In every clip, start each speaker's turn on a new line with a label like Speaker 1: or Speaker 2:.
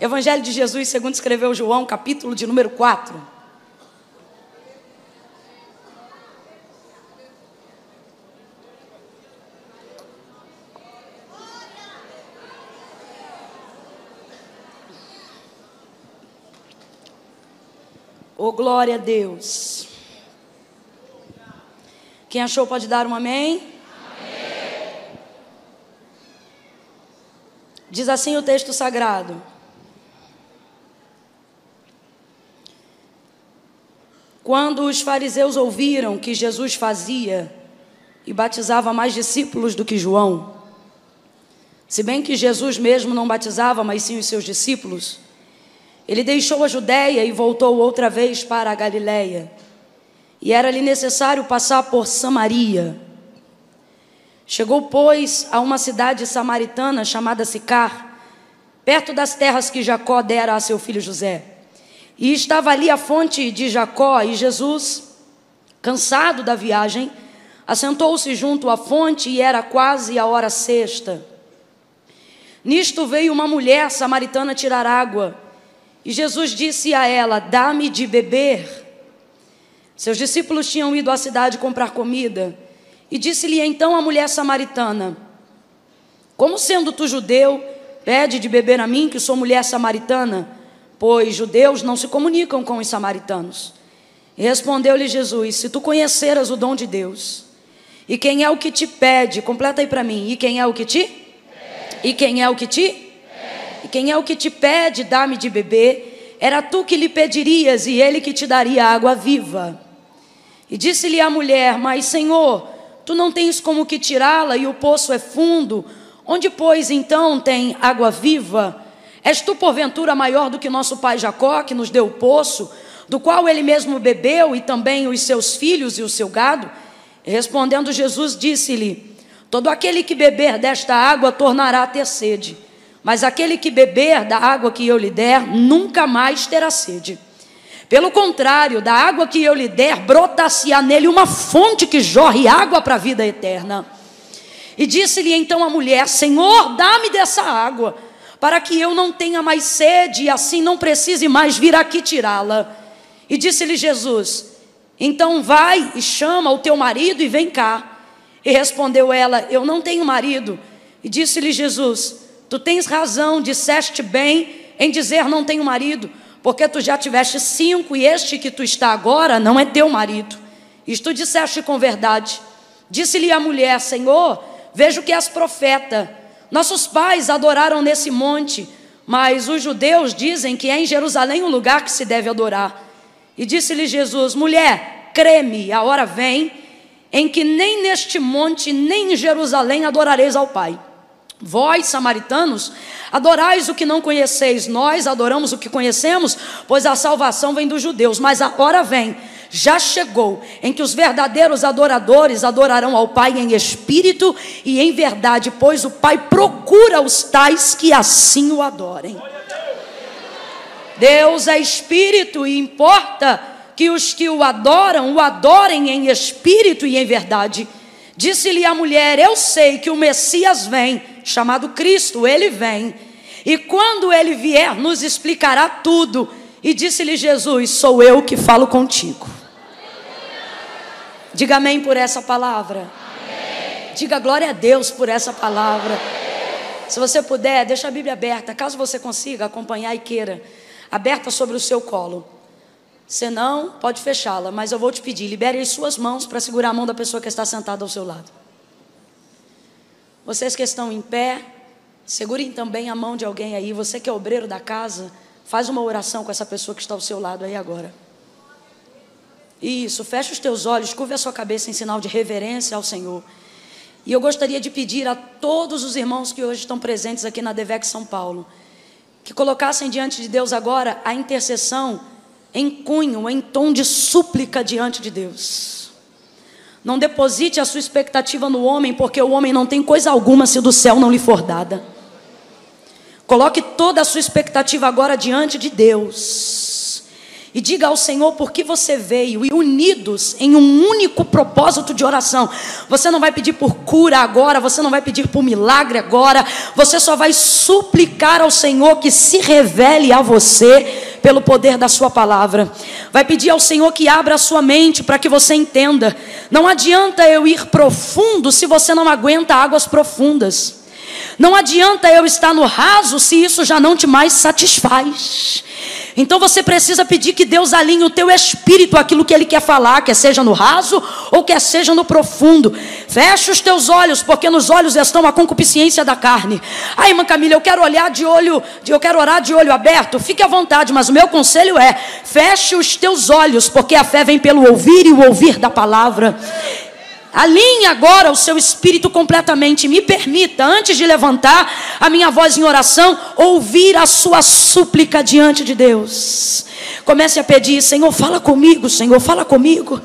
Speaker 1: Evangelho de Jesus, segundo escreveu João, capítulo de número 4. Oh, glória a Deus. Quem achou pode dar um amém? amém? Diz assim o texto sagrado. Quando os fariseus ouviram que Jesus fazia e batizava mais discípulos do que João, se bem que Jesus mesmo não batizava, mas sim os seus discípulos, ele deixou a Judéia e voltou outra vez para a Galiléia. E era-lhe necessário passar por Samaria. Chegou, pois, a uma cidade samaritana chamada Sicar, perto das terras que Jacó dera a seu filho José. E estava ali a fonte de Jacó, e Jesus, cansado da viagem, assentou-se junto à fonte e era quase a hora sexta. Nisto veio uma mulher samaritana tirar água. E Jesus disse a ela: Dá-me de beber. Seus discípulos tinham ido à cidade comprar comida. E disse-lhe então a mulher samaritana: Como sendo tu judeu, pede de beber a mim, que sou mulher samaritana? Pois judeus não se comunicam com os samaritanos. Respondeu-lhe Jesus: Se tu conheceras o dom de Deus, e quem é o que te pede, completa aí para mim, e quem é o que te? E quem é o que te? E quem é o que te pede, dá-me de beber, era tu que lhe pedirias e ele que te daria água viva. E disse-lhe a mulher: Mas, Senhor, tu não tens como que tirá-la e o poço é fundo. Onde, pois, então tem água viva? És tu, porventura, maior do que nosso pai Jacó, que nos deu o poço, do qual ele mesmo bebeu, e também os seus filhos e o seu gado? Respondendo Jesus, disse-lhe: Todo aquele que beber desta água tornará a ter sede. Mas aquele que beber da água que eu lhe der, nunca mais terá sede. Pelo contrário, da água que eu lhe der, brota-se-á nele uma fonte que jorre água para a vida eterna. E disse-lhe então a mulher: Senhor, dá-me dessa água, para que eu não tenha mais sede e assim não precise mais vir aqui tirá-la. E disse-lhe Jesus: Então vai e chama o teu marido e vem cá. E respondeu ela: Eu não tenho marido. E disse-lhe Jesus: Tu tens razão, disseste bem em dizer não tenho marido, porque tu já tiveste cinco e este que tu está agora não é teu marido. Isto disseste com verdade. Disse-lhe a mulher: Senhor, vejo que és profeta. Nossos pais adoraram nesse monte, mas os judeus dizem que é em Jerusalém o lugar que se deve adorar. E disse-lhe Jesus: Mulher, creme, a hora vem em que nem neste monte, nem em Jerusalém adorareis ao Pai. Vós, samaritanos, adorais o que não conheceis, nós adoramos o que conhecemos, pois a salvação vem dos judeus. Mas a hora vem, já chegou, em que os verdadeiros adoradores adorarão ao Pai em espírito e em verdade, pois o Pai procura os tais que assim o adorem. Deus é espírito e importa que os que o adoram o adorem em espírito e em verdade. Disse-lhe a mulher: Eu sei que o Messias vem chamado Cristo, ele vem. E quando ele vier, nos explicará tudo. E disse-lhe Jesus: Sou eu que falo contigo. Diga amém por essa palavra. Amém. Diga glória a Deus por essa palavra. Amém. Se você puder, deixa a Bíblia aberta, caso você consiga acompanhar e queira, aberta sobre o seu colo. Se não, pode fechá-la, mas eu vou te pedir, libere as suas mãos para segurar a mão da pessoa que está sentada ao seu lado. Vocês que estão em pé, segurem também a mão de alguém aí. Você que é obreiro da casa, faz uma oração com essa pessoa que está ao seu lado aí agora. Isso, fecha os teus olhos, curva a sua cabeça em sinal de reverência ao Senhor. E eu gostaria de pedir a todos os irmãos que hoje estão presentes aqui na Devec São Paulo, que colocassem diante de Deus agora a intercessão em cunho, em tom de súplica diante de Deus. Não deposite a sua expectativa no homem, porque o homem não tem coisa alguma se do céu não lhe for dada. Coloque toda a sua expectativa agora diante de Deus. E diga ao Senhor por que você veio e unidos em um único propósito de oração. Você não vai pedir por cura agora, você não vai pedir por milagre agora, você só vai suplicar ao Senhor que se revele a você pelo poder da Sua palavra. Vai pedir ao Senhor que abra a sua mente para que você entenda. Não adianta eu ir profundo se você não aguenta águas profundas. Não adianta eu estar no raso se isso já não te mais satisfaz. Então você precisa pedir que Deus alinhe o teu espírito aquilo que Ele quer falar, quer seja no raso ou quer seja no profundo. Feche os teus olhos, porque nos olhos estão a concupiscência da carne. Ai, irmã Camila, eu quero olhar de olho, eu quero orar de olho aberto. Fique à vontade, mas o meu conselho é: feche os teus olhos, porque a fé vem pelo ouvir e o ouvir da palavra. Alinhe agora o seu espírito completamente. Me permita, antes de levantar a minha voz em oração, ouvir a sua súplica diante de Deus. Comece a pedir: Senhor, fala comigo, Senhor, fala comigo.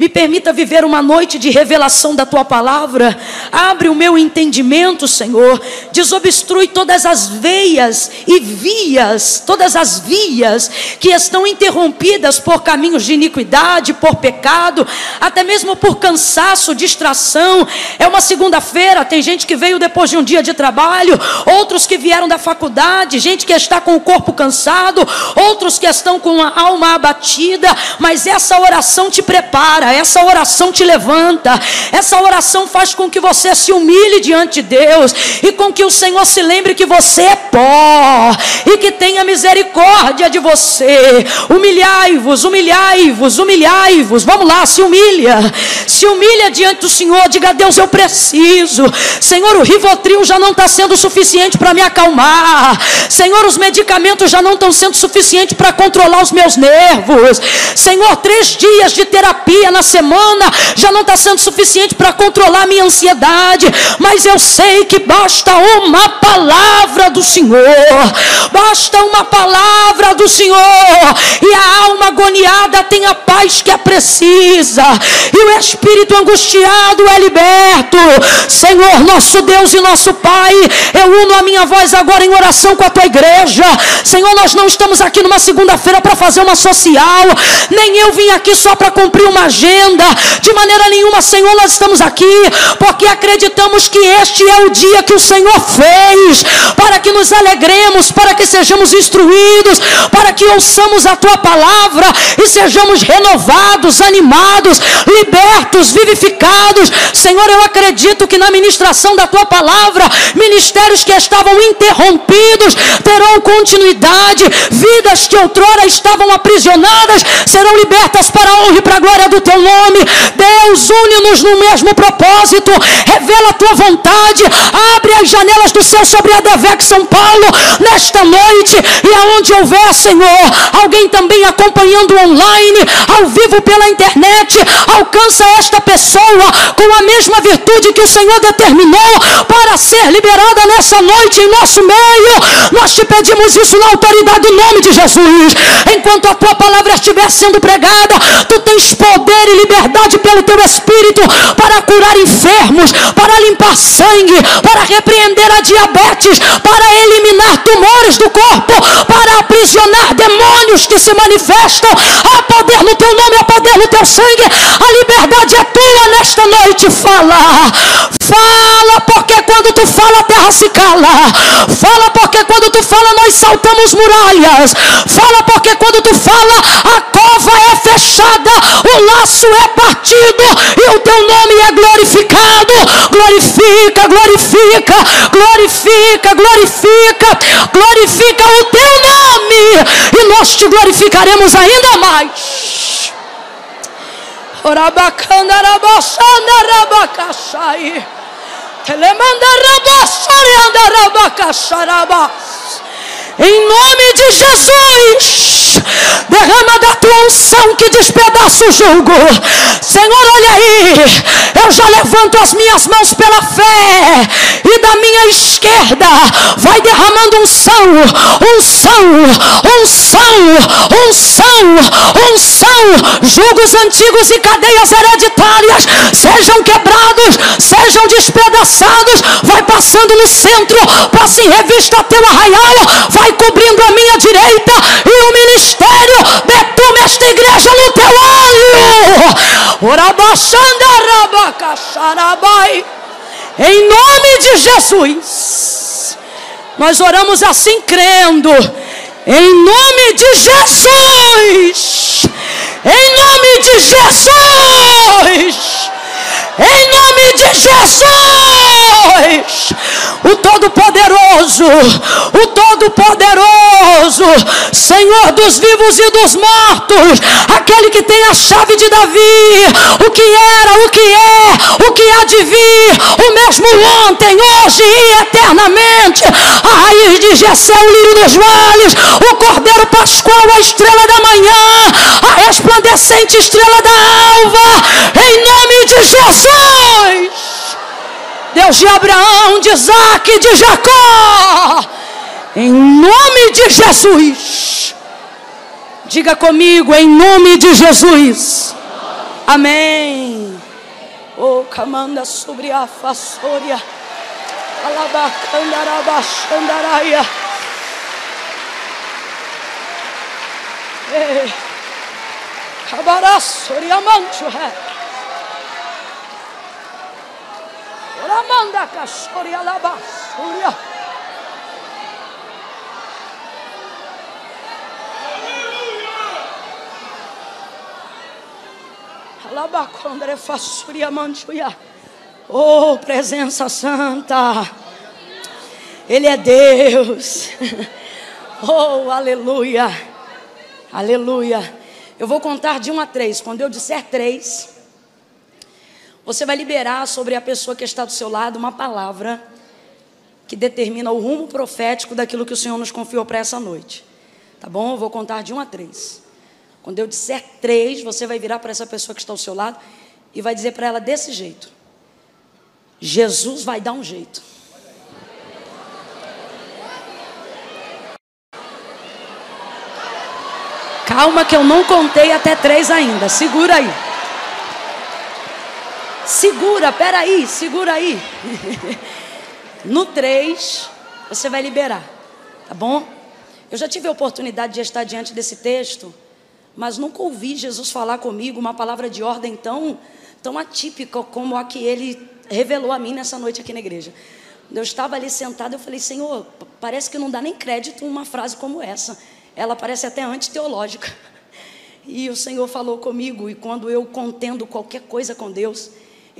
Speaker 1: Me permita viver uma noite de revelação da tua palavra. Abre o meu entendimento, Senhor. Desobstrui todas as veias e vias, todas as vias que estão interrompidas por caminhos de iniquidade, por pecado, até mesmo por cansaço, distração. É uma segunda-feira, tem gente que veio depois de um dia de trabalho, outros que vieram da faculdade, gente que está com o corpo cansado, outros que estão com a alma abatida, mas essa oração te prepara essa oração te levanta, essa oração faz com que você se humilhe diante de Deus e com que o Senhor se lembre que você é pó e que tenha misericórdia de você. Humilhai-vos, humilhai-vos, humilhai-vos. Vamos lá, se humilha, se humilha diante do Senhor. Diga Deus: Eu preciso, Senhor. O Rivotril já não está sendo suficiente para me acalmar, Senhor. Os medicamentos já não estão sendo suficientes para controlar os meus nervos, Senhor. Três dias de terapia na na semana já não está sendo suficiente para controlar a minha ansiedade, mas eu sei que basta uma palavra do Senhor, basta uma palavra do Senhor, e a alma agoniada tem a paz que é precisa, e o espírito angustiado é liberto. Senhor, nosso Deus e nosso Pai, eu uno a minha voz agora em oração com a tua igreja. Senhor, nós não estamos aqui numa segunda-feira para fazer uma social, nem eu vim aqui só para cumprir uma agenda agenda. De maneira nenhuma, Senhor, nós estamos aqui porque acreditamos que este é o dia que o Senhor fez para que nos alegremos, para que sejamos instruídos, para que ouçamos a tua palavra e sejamos renovados, animados, libertos, vivificados. Senhor, eu acredito que na ministração da tua palavra, ministérios que estavam interrompidos terão continuidade, vidas que outrora estavam aprisionadas serão libertas para a honra e para a glória do teu nome. Deus, une-nos no mesmo propósito. Revela a tua vontade. Abre as janelas do céu sobre a Devec São Paulo nesta noite. E aonde houver, Senhor, alguém também acompanhando online, ao vivo pela internet, alcança esta pessoa com a mesma virtude que o Senhor determinou para ser liberada nessa noite em nosso meio. Nós te pedimos isso na autoridade do nome de Jesus. Enquanto a tua palavra estiver sendo pregada, tu tens poder e liberdade pelo teu espírito para curar enfermos, para limpar sangue, para repreender a diabetes, para eliminar tumores do corpo, para aprisionar demônios que se manifestam. Há poder no teu nome, há poder no teu sangue. A liberdade é tua nesta noite. Fala, fala, porque quando tu fala, a terra se cala. Fala, porque quando tu fala, nós saltamos muralhas. Fala, porque quando tu fala, a cova é fechada, o laço braço é partido e o teu nome é glorificado. Glorifica, glorifica, glorifica, glorifica, glorifica o teu nome e nós te glorificaremos ainda mais. Em nome de Jesus, derrama da tua unção que despedaça o jugo. Senhor, olha aí, eu já levanto as minhas mãos pela fé, esquerda vai derramando unção, unção, unção, unção, unção. Jugos antigos e cadeias hereditárias sejam quebrados, sejam despedaçados. Vai passando no centro, passa em revista teu arraial, vai cobrindo a minha direita e o ministério de esta igreja no teu olho. Em nome de Jesus. Nós oramos assim crendo. Em nome de Jesus. Em nome de Jesus. Em nome de Jesus, o Todo-Poderoso, o Todo-Poderoso, Senhor dos vivos e dos mortos, aquele que tem a chave de Davi, o que era, o que é, o que há de vir, o mesmo ontem, hoje e eternamente, a raiz de Jessé, o lírio dos vales, o Cordeiro Pascual, a estrela da manhã, a resplandecente estrela da alva, em nome de Jesus. Deus de Abraão, de Isaac, de Jacó, em nome de Jesus. Diga comigo, em nome de Jesus. Amém. Oh, camanda sobre a façoria. Alabacandarabachandaraia. Ei. Cabaraçoria mancho, é. Ramanda Cassoria Labassuria. Alabacondre Fassuria Manchuia. Oh, presença santa. Ele é Deus. Oh, aleluia. Aleluia. Eu vou contar de um a três. Quando eu disser três, você vai liberar sobre a pessoa que está do seu lado uma palavra que determina o rumo profético daquilo que o Senhor nos confiou para essa noite. Tá bom? Eu vou contar de um a três. Quando eu disser três, você vai virar para essa pessoa que está ao seu lado e vai dizer para ela desse jeito: Jesus vai dar um jeito. Calma que eu não contei até três ainda. Segura aí. Segura, peraí, segura aí. No 3, você vai liberar, tá bom? Eu já tive a oportunidade de estar diante desse texto, mas nunca ouvi Jesus falar comigo uma palavra de ordem tão, tão atípica como a que ele revelou a mim nessa noite aqui na igreja. Eu estava ali sentado, eu falei, Senhor, parece que não dá nem crédito uma frase como essa. Ela parece até antiteológica. E o Senhor falou comigo, e quando eu contendo qualquer coisa com Deus,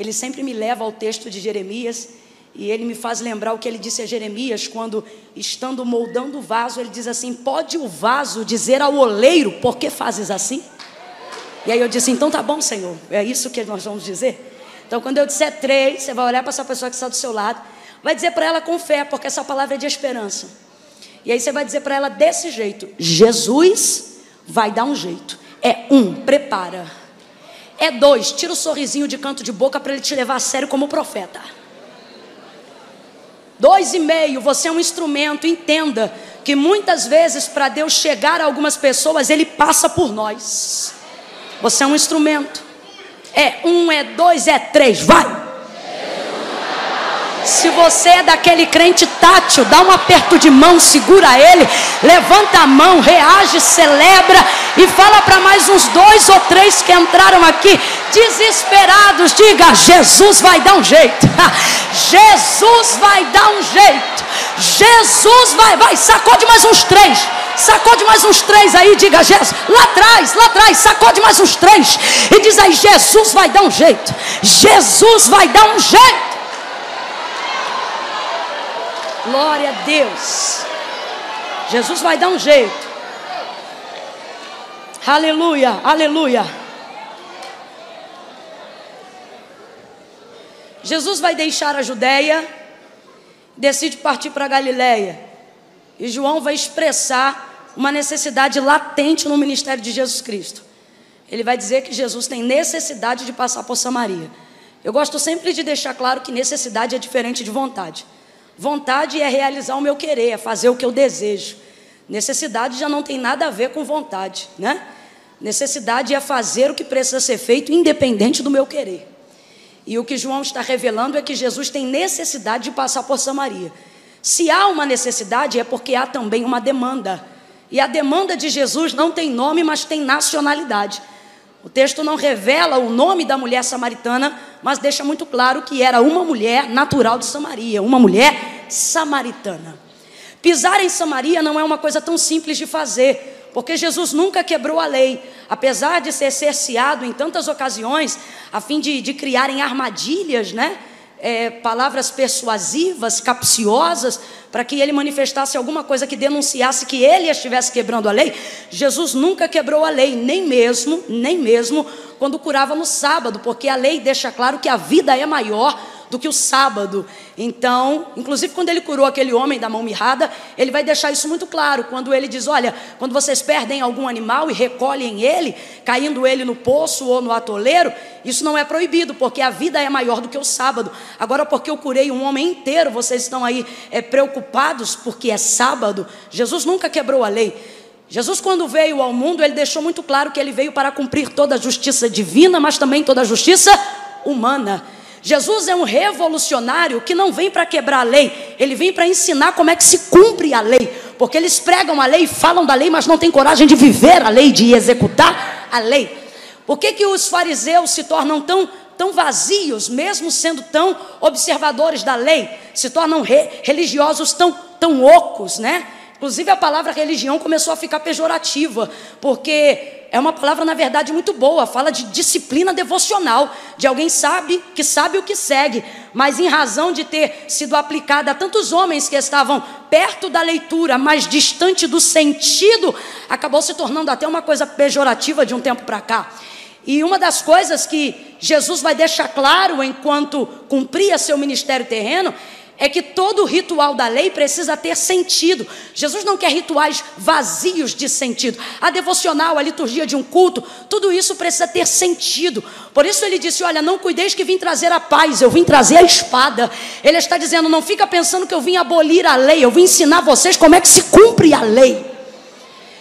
Speaker 1: ele sempre me leva ao texto de Jeremias e ele me faz lembrar o que ele disse a Jeremias quando, estando moldando o vaso, ele diz assim: Pode o vaso dizer ao oleiro, por que fazes assim? E aí eu disse: Então tá bom, Senhor, é isso que nós vamos dizer. Então, quando eu disser três, você vai olhar para essa pessoa que está do seu lado, vai dizer para ela com fé, porque essa palavra é de esperança. E aí você vai dizer para ela desse jeito: Jesus vai dar um jeito. É um, prepara. É dois, tira o sorrisinho de canto de boca para ele te levar a sério como profeta. Dois e meio, você é um instrumento, entenda que muitas vezes para Deus chegar a algumas pessoas, Ele passa por nós. Você é um instrumento. É um, é dois, é três, vai! Se você é daquele crente tátil, dá um aperto de mão, segura ele, levanta a mão, reage, celebra e fala para mais uns dois ou três que entraram aqui desesperados: diga, Jesus vai dar um jeito, Jesus vai dar um jeito, Jesus vai, vai, sacode mais uns três. Sacode mais uns três aí, diga Jesus. Lá atrás, lá atrás, sacode mais uns três. E diz aí: Jesus vai dar um jeito. Jesus vai dar um jeito. Glória a Deus. Jesus vai dar um jeito. Aleluia, aleluia. Jesus vai deixar a Judéia, decide partir para a Galiléia. E João vai expressar uma necessidade latente no ministério de Jesus Cristo. Ele vai dizer que Jesus tem necessidade de passar por Samaria. Eu gosto sempre de deixar claro que necessidade é diferente de vontade. Vontade é realizar o meu querer, é fazer o que eu desejo. Necessidade já não tem nada a ver com vontade, né? Necessidade é fazer o que precisa ser feito, independente do meu querer. E o que João está revelando é que Jesus tem necessidade de passar por Samaria. Se há uma necessidade, é porque há também uma demanda. E a demanda de Jesus não tem nome, mas tem nacionalidade. O texto não revela o nome da mulher samaritana, mas deixa muito claro que era uma mulher natural de Samaria, uma mulher samaritana. Pisar em Samaria não é uma coisa tão simples de fazer, porque Jesus nunca quebrou a lei, apesar de ser cerceado em tantas ocasiões, a fim de, de criarem armadilhas, né? É, palavras persuasivas, capciosas, para que ele manifestasse alguma coisa que denunciasse que ele estivesse quebrando a lei. Jesus nunca quebrou a lei, nem mesmo, nem mesmo quando curava no sábado, porque a lei deixa claro que a vida é maior do que o sábado. Então, inclusive quando ele curou aquele homem da mão mirrada, ele vai deixar isso muito claro. Quando ele diz: Olha, quando vocês perdem algum animal e recolhem ele, caindo ele no poço ou no atoleiro, isso não é proibido, porque a vida é maior do que o sábado. Agora, porque eu curei um homem inteiro, vocês estão aí é, preocupados porque é sábado. Jesus nunca quebrou a lei. Jesus, quando veio ao mundo, ele deixou muito claro que ele veio para cumprir toda a justiça divina, mas também toda a justiça humana. Jesus é um revolucionário que não vem para quebrar a lei, ele vem para ensinar como é que se cumpre a lei, porque eles pregam a lei, falam da lei, mas não têm coragem de viver a lei, de executar a lei. Por que, que os fariseus se tornam tão, tão vazios, mesmo sendo tão observadores da lei, se tornam re, religiosos tão, tão ocos, né? Inclusive a palavra religião começou a ficar pejorativa, porque é uma palavra, na verdade, muito boa. Fala de disciplina devocional, de alguém sabe que sabe o que segue, mas em razão de ter sido aplicada a tantos homens que estavam perto da leitura, mas distante do sentido, acabou se tornando até uma coisa pejorativa de um tempo para cá. E uma das coisas que Jesus vai deixar claro enquanto cumpria seu ministério terreno é que todo ritual da lei precisa ter sentido. Jesus não quer rituais vazios de sentido. A devocional, a liturgia de um culto, tudo isso precisa ter sentido. Por isso ele disse: Olha, não cuideis que vim trazer a paz, eu vim trazer a espada. Ele está dizendo: Não fica pensando que eu vim abolir a lei, eu vim ensinar vocês como é que se cumpre a lei.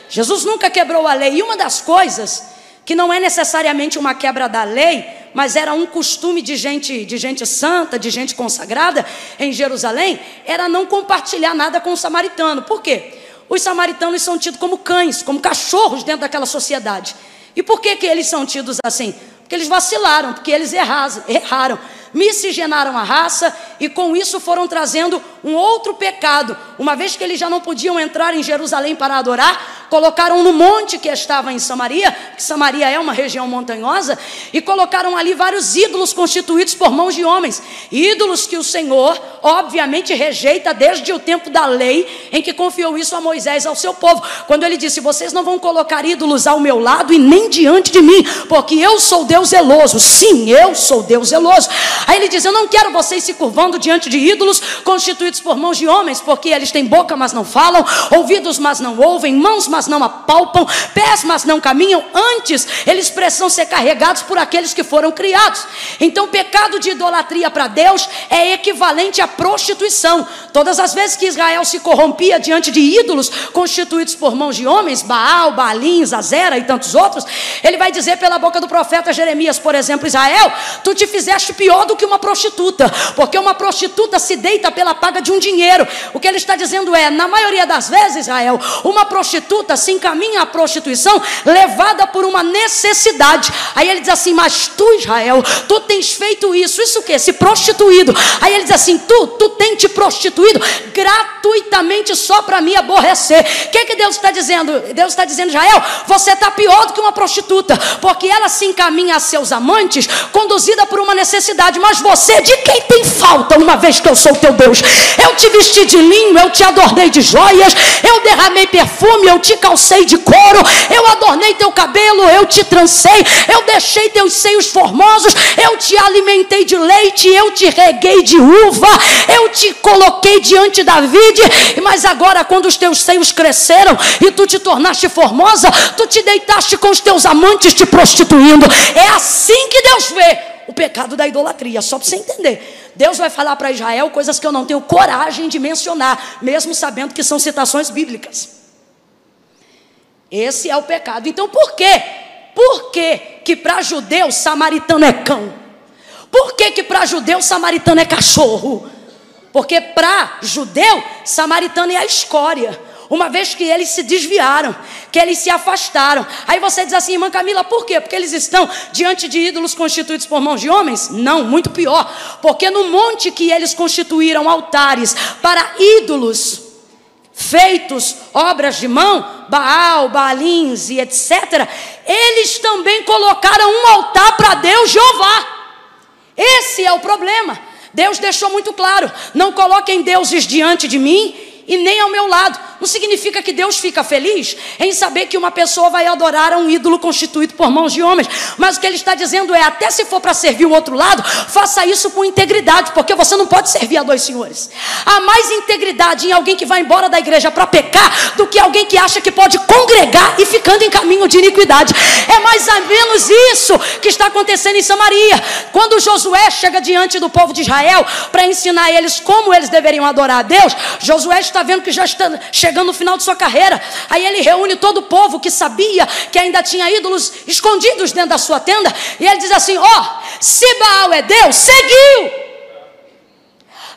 Speaker 1: Jesus nunca quebrou a lei. E uma das coisas que não é necessariamente uma quebra da lei, mas era um costume de gente, de gente santa, de gente consagrada em Jerusalém, era não compartilhar nada com o samaritano. Por quê? Os samaritanos são tidos como cães, como cachorros dentro daquela sociedade. E por que, que eles são tidos assim? Porque eles vacilaram, porque eles erraram miscigenaram a raça e com isso foram trazendo um outro pecado. Uma vez que eles já não podiam entrar em Jerusalém para adorar, colocaram no monte que estava em Samaria, que Samaria é uma região montanhosa, e colocaram ali vários ídolos constituídos por mãos de homens. Ídolos que o Senhor, obviamente, rejeita desde o tempo da lei, em que confiou isso a Moisés, ao seu povo. Quando ele disse: Vocês não vão colocar ídolos ao meu lado e nem diante de mim, porque eu sou Deus zeloso. Sim, eu sou Deus zeloso. Aí ele diz: Eu não quero vocês se curvando diante de ídolos constituídos por mãos de homens, porque eles têm boca, mas não falam, ouvidos, mas não ouvem, mãos, mas não apalpam, pés, mas não caminham. Antes, eles precisam ser carregados por aqueles que foram criados. Então, o pecado de idolatria para Deus é equivalente à prostituição. Todas as vezes que Israel se corrompia diante de ídolos constituídos por mãos de homens, Baal, Baalim, Zazera e tantos outros, ele vai dizer pela boca do profeta Jeremias, por exemplo, Israel, tu te fizeste pior do que uma prostituta, porque uma prostituta se deita pela paga de um dinheiro. O que ele está dizendo é, na maioria das vezes, Israel, uma prostituta se encaminha à prostituição levada por uma necessidade. Aí ele diz assim: Mas tu, Israel, tu tens feito isso, isso o que? Se prostituído. Aí ele diz assim: Tu, tu tens te prostituído gratuitamente só para me aborrecer. O que, que Deus está dizendo? Deus está dizendo, Israel, você está pior do que uma prostituta, porque ela se encaminha a seus amantes conduzida por uma necessidade. Mas você de quem tem falta, uma vez que eu sou teu Deus? Eu te vesti de linho, eu te adornei de joias, eu derramei perfume, eu te calcei de couro, eu adornei teu cabelo, eu te trancei, eu deixei teus seios formosos, eu te alimentei de leite, eu te reguei de uva, eu te coloquei diante da vide, mas agora quando os teus seios cresceram e tu te tornaste formosa, tu te deitaste com os teus amantes te prostituindo. É assim que Deus vê o pecado da idolatria, só para você entender. Deus vai falar para Israel coisas que eu não tenho coragem de mencionar, mesmo sabendo que são citações bíblicas. Esse é o pecado. Então por quê? Por que que para judeu samaritano é cão? Por que que para judeu samaritano é cachorro? Porque para judeu samaritano é a escória. Uma vez que eles se desviaram, que eles se afastaram. Aí você diz assim, irmã Camila, por quê? Porque eles estão diante de ídolos constituídos por mãos de homens? Não, muito pior. Porque no monte que eles constituíram altares para ídolos feitos, obras de mão, Baal, Baalins e etc., eles também colocaram um altar para Deus Jeová. Esse é o problema. Deus deixou muito claro: não coloquem deuses diante de mim e nem ao meu lado. Não significa que Deus fica feliz em saber que uma pessoa vai adorar a um ídolo constituído por mãos de homens. Mas o que ele está dizendo é: até se for para servir o outro lado, faça isso com integridade, porque você não pode servir a dois senhores. Há mais integridade em alguém que vai embora da igreja para pecar do que alguém que acha que pode congregar e ficando em caminho de iniquidade. É mais ou menos isso que está acontecendo em Samaria. Quando Josué chega diante do povo de Israel para ensinar eles como eles deveriam adorar a Deus, Josué está vendo que já está chegando chegando no final de sua carreira. Aí ele reúne todo o povo que sabia que ainda tinha ídolos escondidos dentro da sua tenda. E ele diz assim: Ó, oh, se Baal é Deus, seguiu.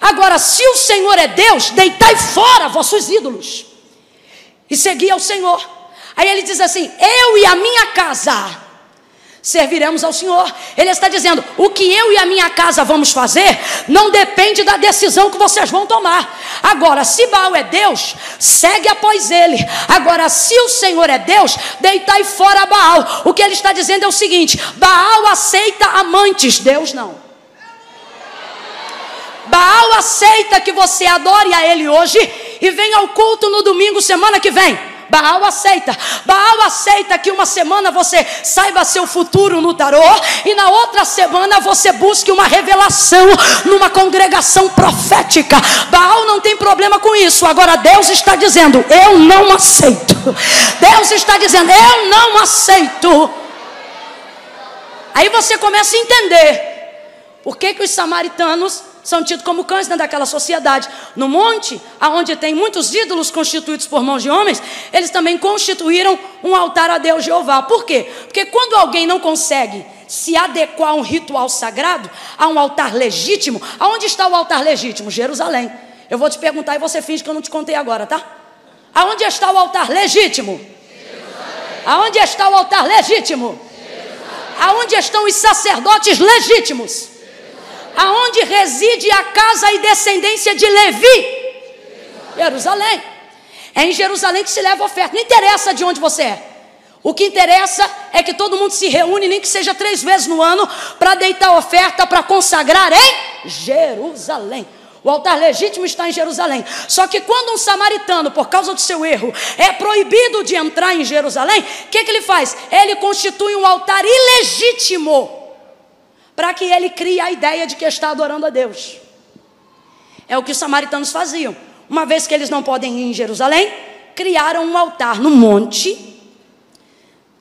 Speaker 1: Agora, se o Senhor é Deus, deitai fora vossos ídolos e segui ao Senhor. Aí ele diz assim: Eu e a minha casa serviremos ao Senhor. Ele está dizendo: o que eu e a minha casa vamos fazer não depende da decisão que vocês vão tomar. Agora, se Baal é Deus, segue após ele. Agora, se o Senhor é Deus, deitai fora Baal. O que ele está dizendo é o seguinte: Baal aceita amantes, Deus não. Baal aceita que você adore a ele hoje e venha ao culto no domingo, semana que vem. Baal aceita. Baal aceita que uma semana você saiba seu futuro no tarô e na outra semana você busque uma revelação numa congregação profética. Baal não tem problema com isso. Agora Deus está dizendo: "Eu não aceito". Deus está dizendo: "Eu não aceito". Aí você começa a entender por que que os samaritanos são tidos como cães dentro daquela sociedade. No monte, aonde tem muitos ídolos constituídos por mãos de homens, eles também constituíram um altar a Deus Jeová. Por quê? Porque quando alguém não consegue se adequar a um ritual sagrado, a um altar legítimo, aonde está o altar legítimo? Jerusalém. Eu vou te perguntar e você finge que eu não te contei agora, tá? Aonde está o altar legítimo? Jerusalém. Aonde está o altar legítimo? Jerusalém. Aonde estão os sacerdotes legítimos? Aonde reside a casa e descendência de Levi? Jerusalém. É em Jerusalém que se leva a oferta. Não interessa de onde você é. O que interessa é que todo mundo se reúne, nem que seja três vezes no ano, para deitar oferta, para consagrar em Jerusalém. O altar legítimo está em Jerusalém. Só que quando um samaritano, por causa do seu erro, é proibido de entrar em Jerusalém, o que, que ele faz? Ele constitui um altar ilegítimo para que ele crie a ideia de que está adorando a Deus. É o que os samaritanos faziam. Uma vez que eles não podem ir em Jerusalém, criaram um altar no monte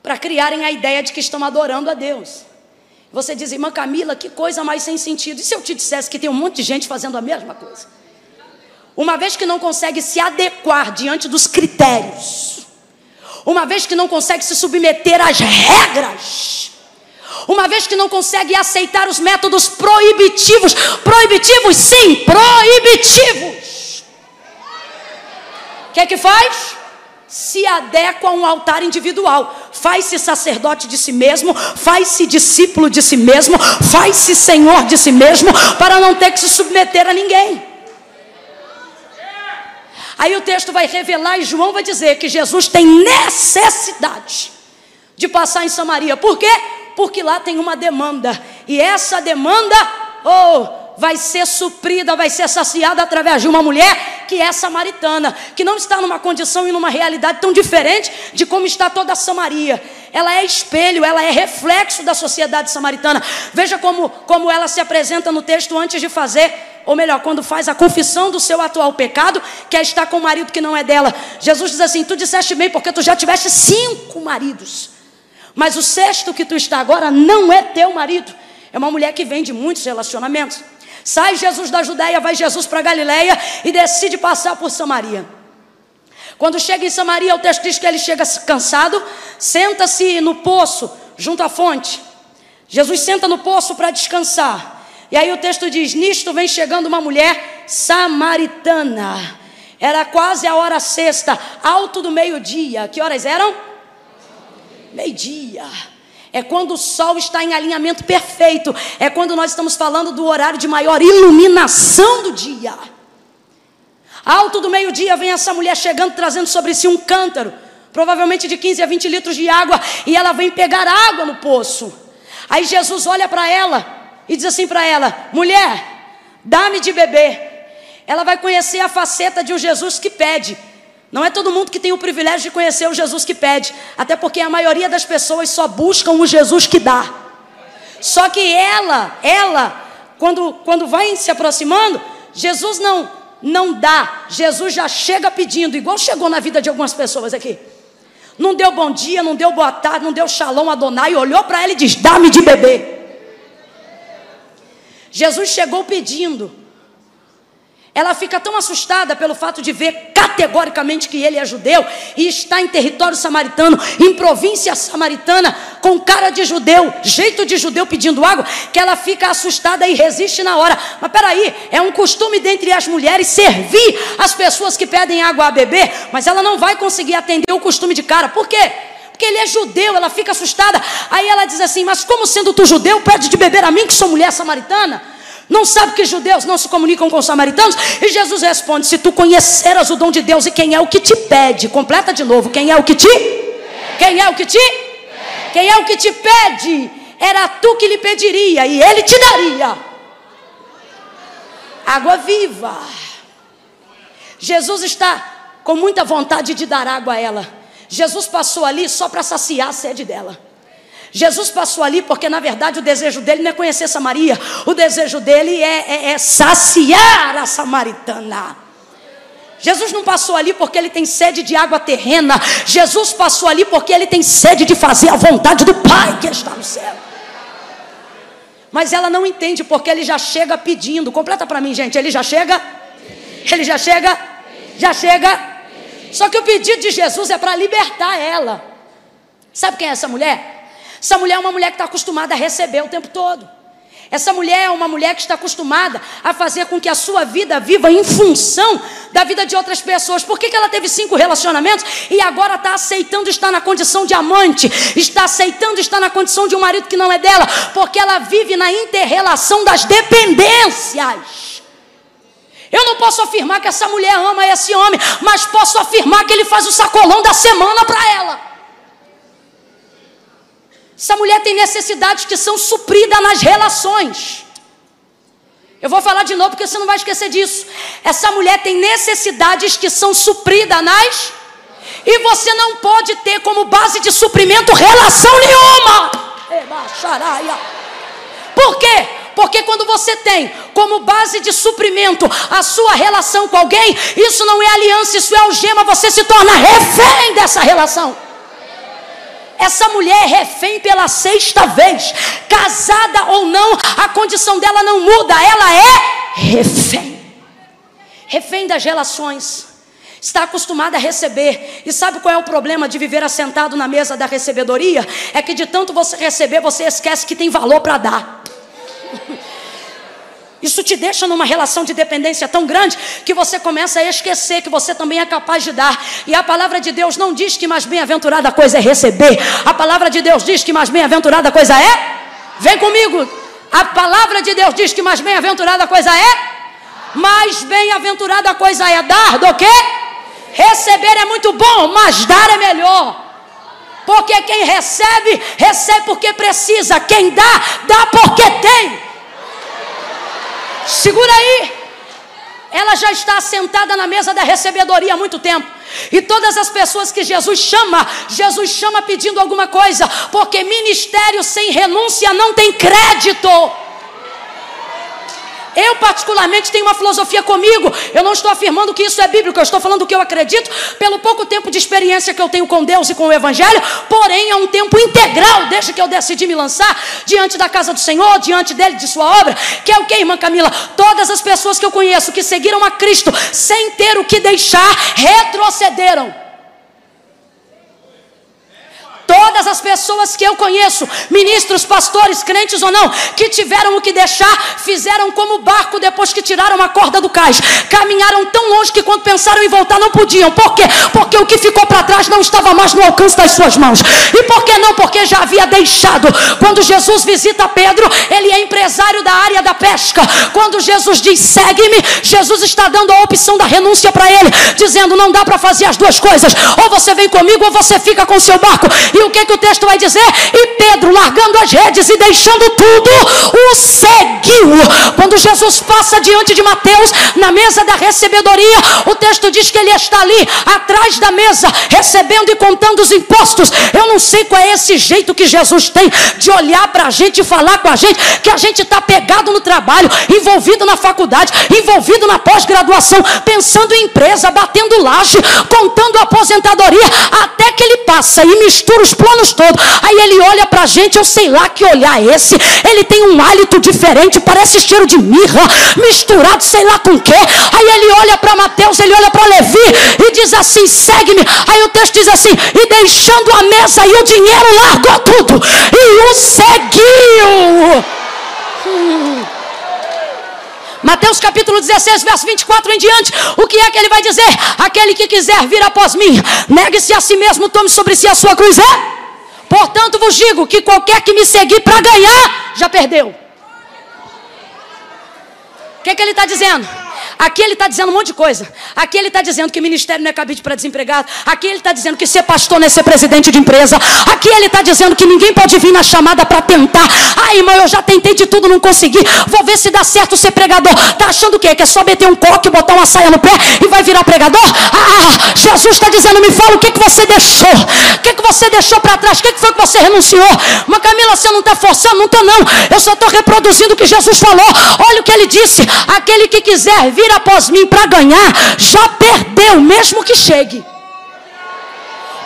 Speaker 1: para criarem a ideia de que estão adorando a Deus. Você diz, irmã Camila, que coisa mais sem sentido. E se eu te dissesse que tem um monte de gente fazendo a mesma coisa? Uma vez que não consegue se adequar diante dos critérios, uma vez que não consegue se submeter às regras, uma vez que não consegue aceitar os métodos proibitivos. Proibitivos, sim, proibitivos. O que é que faz? Se adequa a um altar individual, faz-se sacerdote de si mesmo, faz-se discípulo de si mesmo, faz-se senhor de si mesmo, para não ter que se submeter a ninguém. Aí o texto vai revelar e João vai dizer que Jesus tem necessidade de passar em Samaria. Por quê? Porque lá tem uma demanda, e essa demanda, oh, vai ser suprida, vai ser saciada através de uma mulher que é samaritana, que não está numa condição e numa realidade tão diferente de como está toda a Samaria. Ela é espelho, ela é reflexo da sociedade samaritana. Veja como, como ela se apresenta no texto antes de fazer, ou melhor, quando faz a confissão do seu atual pecado, que é estar com um marido que não é dela. Jesus diz assim: Tu disseste bem, porque tu já tiveste cinco maridos. Mas o sexto que tu está agora não é teu marido. É uma mulher que vem de muitos relacionamentos. Sai Jesus da Judéia, vai Jesus para Galiléia e decide passar por Samaria. Quando chega em Samaria, o texto diz que ele chega cansado, senta-se no poço, junto à fonte. Jesus senta no poço para descansar. E aí o texto diz: Nisto vem chegando uma mulher samaritana. Era quase a hora sexta, alto do meio-dia. Que horas eram? Meio-dia. É quando o sol está em alinhamento perfeito. É quando nós estamos falando do horário de maior iluminação do dia. Alto do meio-dia vem essa mulher chegando trazendo sobre si um cântaro, provavelmente de 15 a 20 litros de água, e ela vem pegar água no poço. Aí Jesus olha para ela e diz assim para ela: mulher, dá-me de beber. Ela vai conhecer a faceta de um Jesus que pede. Não é todo mundo que tem o privilégio de conhecer o Jesus que pede, até porque a maioria das pessoas só buscam o Jesus que dá. Só que ela, ela, quando, quando vai se aproximando, Jesus não não dá, Jesus já chega pedindo, igual chegou na vida de algumas pessoas aqui. Não deu bom dia, não deu boa tarde, não deu shalom Adonai, olhou para ela e diz: dá-me de beber. Jesus chegou pedindo. Ela fica tão assustada pelo fato de ver categoricamente que ele é judeu e está em território samaritano, em província samaritana, com cara de judeu, jeito de judeu pedindo água, que ela fica assustada e resiste na hora. Mas peraí, é um costume dentre as mulheres servir as pessoas que pedem água a beber, mas ela não vai conseguir atender o costume de cara. Por quê? Porque ele é judeu, ela fica assustada. Aí ela diz assim: Mas como sendo tu judeu, pede de beber a mim, que sou mulher samaritana? Não sabe que judeus não se comunicam com os samaritanos? E Jesus responde: Se tu conheceras o dom de Deus e quem é o que te pede, completa de novo: quem é o que te? Quem é o que te? Quem é o que te pede? Era tu que lhe pediria e ele te daria. Água viva. Jesus está com muita vontade de dar água a ela. Jesus passou ali só para saciar a sede dela. Jesus passou ali porque, na verdade, o desejo dele não é conhecer Samaria, o desejo dele é, é, é saciar a samaritana. Jesus não passou ali porque ele tem sede de água terrena, Jesus passou ali porque ele tem sede de fazer a vontade do Pai que está no céu. Mas ela não entende porque ele já chega pedindo. Completa para mim, gente. Ele já chega? Ele já chega? Já chega? Só que o pedido de Jesus é para libertar ela. Sabe quem é essa mulher? Essa mulher é uma mulher que está acostumada a receber o tempo todo. Essa mulher é uma mulher que está acostumada a fazer com que a sua vida viva em função da vida de outras pessoas. Por que, que ela teve cinco relacionamentos e agora está aceitando estar na condição de amante? Está aceitando estar na condição de um marido que não é dela? Porque ela vive na interrelação das dependências. Eu não posso afirmar que essa mulher ama esse homem, mas posso afirmar que ele faz o sacolão da semana para ela. Essa mulher tem necessidades que são supridas nas relações. Eu vou falar de novo porque você não vai esquecer disso. Essa mulher tem necessidades que são supridas nas. E você não pode ter como base de suprimento relação nenhuma. Por quê? Porque quando você tem como base de suprimento a sua relação com alguém, isso não é aliança, isso é algema, você se torna refém dessa relação. Essa mulher é refém pela sexta vez, casada ou não, a condição dela não muda, ela é refém. Refém das relações. Está acostumada a receber. E sabe qual é o problema de viver assentado na mesa da recebedoria? É que de tanto você receber, você esquece que tem valor para dar. Isso te deixa numa relação de dependência tão grande que você começa a esquecer que você também é capaz de dar. E a palavra de Deus não diz que mais bem-aventurada coisa é receber. A palavra de Deus diz que mais bem-aventurada coisa é. Vem comigo. A palavra de Deus diz que mais bem-aventurada coisa é. Mais bem-aventurada coisa é dar do que receber é muito bom, mas dar é melhor. Porque quem recebe, recebe porque precisa. Quem dá, dá porque tem. Segura aí. Ela já está sentada na mesa da recebedoria há muito tempo. E todas as pessoas que Jesus chama, Jesus chama pedindo alguma coisa, porque ministério sem renúncia não tem crédito. Eu, particularmente, tenho uma filosofia comigo. Eu não estou afirmando que isso é bíblico, eu estou falando que eu acredito, pelo pouco tempo de experiência que eu tenho com Deus e com o Evangelho, porém é um tempo integral, desde que eu decidi me lançar diante da casa do Senhor, diante dele, de sua obra, que é o que, irmã Camila? Todas as pessoas que eu conheço que seguiram a Cristo sem ter o que deixar, retrocederam. Todas as pessoas que eu conheço, ministros, pastores, crentes ou não, que tiveram o que deixar, fizeram como barco depois que tiraram a corda do cais. Caminharam tão longe que quando pensaram em voltar não podiam. Por quê? Porque o que ficou para trás não estava mais no alcance das suas mãos. E por que não? Porque já havia deixado. Quando Jesus visita Pedro, ele é empresário da área da pesca. Quando Jesus diz segue-me, Jesus está dando a opção da renúncia para ele, dizendo não dá para fazer as duas coisas. Ou você vem comigo ou você fica com o seu barco. E o que, que o texto vai dizer? E Pedro, largando as redes e deixando tudo, o seguiu. Quando Jesus passa diante de Mateus, na mesa da recebedoria, o texto diz que ele está ali, atrás da mesa, recebendo e contando os impostos. Eu não sei qual é esse jeito que Jesus tem de olhar para a gente e falar com a gente, que a gente está pegado no trabalho, envolvido na faculdade, envolvido na pós-graduação, pensando em empresa, batendo laje, contando aposentadoria, até que ele passa e mistura os planos todos. Aí ele olha para a gente, eu sei lá que olhar esse. Ele tem um hálito diferente, parece cheiro de mirra, misturado sei lá com quê. Aí ele olha para Mateus, ele olha para Levi e diz assim: segue-me. Aí o texto diz assim: e deixando a mesa e o dinheiro, largou tudo e o seguiu. Hum. Mateus capítulo 16, verso 24 em diante, o que é que ele vai dizer? Aquele que quiser vir após mim, negue-se a si mesmo, tome sobre si a sua cruz. É? Portanto, vos digo que qualquer que me seguir para ganhar, já perdeu. O que, que ele está dizendo? Aqui ele está dizendo um monte de coisa. Aqui ele está dizendo que ministério não é cabide para desempregado. Aqui ele está dizendo que ser pastor não é ser presidente de empresa. Aqui ele está dizendo que ninguém pode vir na chamada para tentar. Ai, irmão, eu já tentei de tudo, não consegui. Vou ver se dá certo ser pregador. Tá achando o quê? Que é só meter um coque, botar uma saia no pé e vai virar pregador? Ah, Jesus está dizendo, me fala o que, que você deixou. O que, que você deixou para trás? O que, que foi que você renunciou? Mas Camila, você não está forçando? Não estou não. Eu só estou reproduzindo o que Jesus falou. Olha o que ele disse. Aquele que quiser vir vir após mim para ganhar, já perdeu, mesmo que chegue.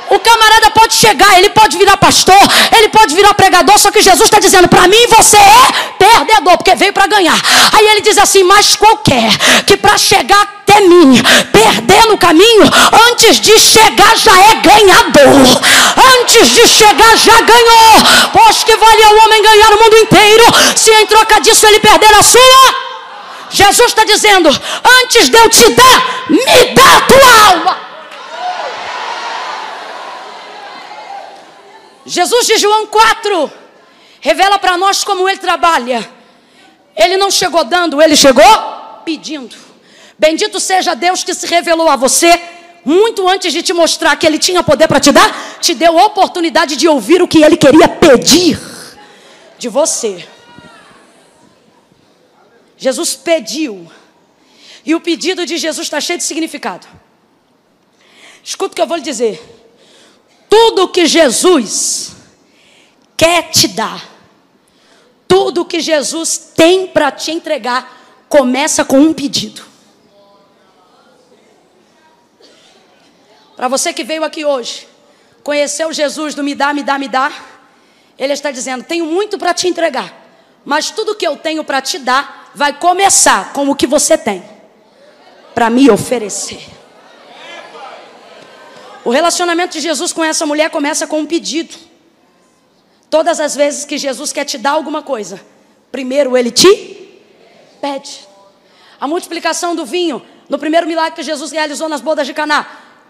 Speaker 1: O camarada pode chegar, ele pode virar pastor, ele pode virar pregador, só que Jesus está dizendo: para mim você é perdedor, porque veio para ganhar. Aí ele diz assim: mas qualquer que para chegar até mim, perder no caminho, antes de chegar já é ganhador. Antes de chegar já ganhou. Pois que vale ao homem ganhar o mundo inteiro, se em troca disso ele perder a sua. Jesus está dizendo: antes de eu te dar, me dá a tua alma. Jesus de João 4 revela para nós como ele trabalha. Ele não chegou dando, ele chegou pedindo. Bendito seja Deus que se revelou a você muito antes de te mostrar que ele tinha poder para te dar, te deu a oportunidade de ouvir o que ele queria pedir de você. Jesus pediu. E o pedido de Jesus está cheio de significado. Escuta o que eu vou lhe dizer. Tudo que Jesus quer te dar, tudo que Jesus tem para te entregar, começa com um pedido. Para você que veio aqui hoje, conheceu Jesus do me dá, me dá, me dá, ele está dizendo: tenho muito para te entregar, mas tudo que eu tenho para te dar, vai começar com o que você tem para me oferecer. O relacionamento de Jesus com essa mulher começa com um pedido. Todas as vezes que Jesus quer te dar alguma coisa, primeiro ele te pede. A multiplicação do vinho, no primeiro milagre que Jesus realizou nas bodas de Caná,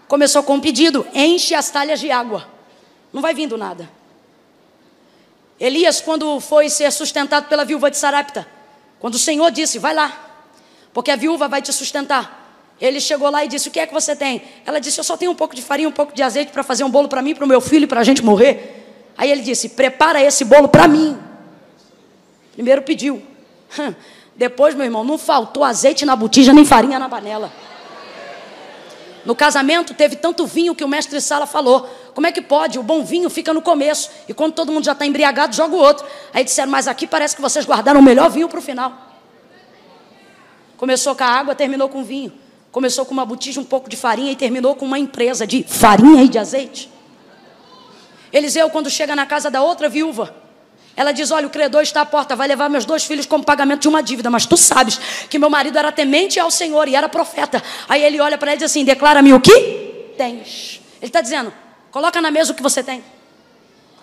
Speaker 1: começou com um pedido: enche as talhas de água. Não vai vindo nada. Elias, quando foi ser sustentado pela viúva de Sarapta, quando o Senhor disse, vai lá, porque a viúva vai te sustentar. Ele chegou lá e disse: O que é que você tem? Ela disse: Eu só tenho um pouco de farinha, um pouco de azeite para fazer um bolo para mim, para o meu filho e para a gente morrer. Aí ele disse: Prepara esse bolo para mim. Primeiro pediu. Depois, meu irmão, não faltou azeite na botija nem farinha na panela. No casamento teve tanto vinho que o mestre Sala falou: como é que pode? O bom vinho fica no começo. E quando todo mundo já está embriagado, joga o outro. Aí disseram, mas aqui parece que vocês guardaram o melhor vinho para o final. Começou com a água, terminou com vinho. Começou com uma botija, um pouco de farinha e terminou com uma empresa de farinha e de azeite. Eliseu, quando chega na casa da outra viúva, ela diz: Olha, o credor está à porta, vai levar meus dois filhos como pagamento de uma dívida, mas tu sabes que meu marido era temente ao Senhor e era profeta. Aí ele olha para ela e diz assim: Declara-me o que tens. Ele está dizendo: Coloca na mesa o que você tem.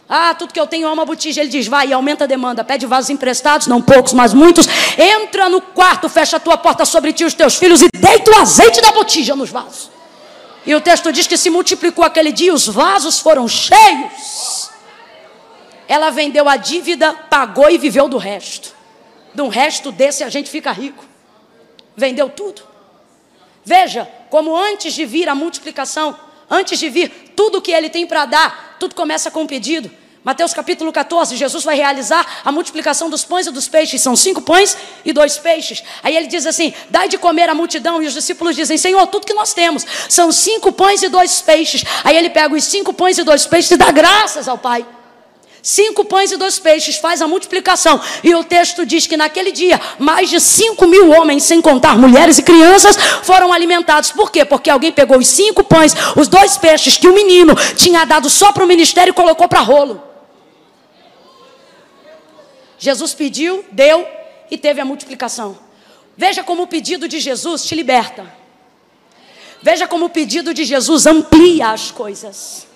Speaker 1: Ah, tudo que eu tenho é uma botija. Ele diz: vai e aumenta a demanda. Pede vasos emprestados, não poucos, mas muitos. Entra no quarto, fecha a tua porta sobre ti e os teus filhos e deita o azeite da botija nos vasos. E o texto diz que se multiplicou aquele dia, os vasos foram cheios. Ela vendeu a dívida, pagou e viveu do resto. Um resto desse a gente fica rico. Vendeu tudo. Veja como antes de vir a multiplicação, antes de vir tudo que ele tem para dar, tudo começa com um pedido. Mateus capítulo 14, Jesus vai realizar a multiplicação dos pães e dos peixes. São cinco pães e dois peixes. Aí ele diz assim: dai de comer à multidão. E os discípulos dizem: Senhor, tudo que nós temos são cinco pães e dois peixes. Aí ele pega os cinco pães e dois peixes e dá graças ao Pai. Cinco pães e dois peixes, faz a multiplicação. E o texto diz que naquele dia, mais de cinco mil homens, sem contar mulheres e crianças, foram alimentados. Por quê? Porque alguém pegou os cinco pães, os dois peixes que o menino tinha dado só para o ministério e colocou para rolo. Jesus pediu, deu e teve a multiplicação. Veja como o pedido de Jesus te liberta. Veja como o pedido de Jesus amplia as coisas.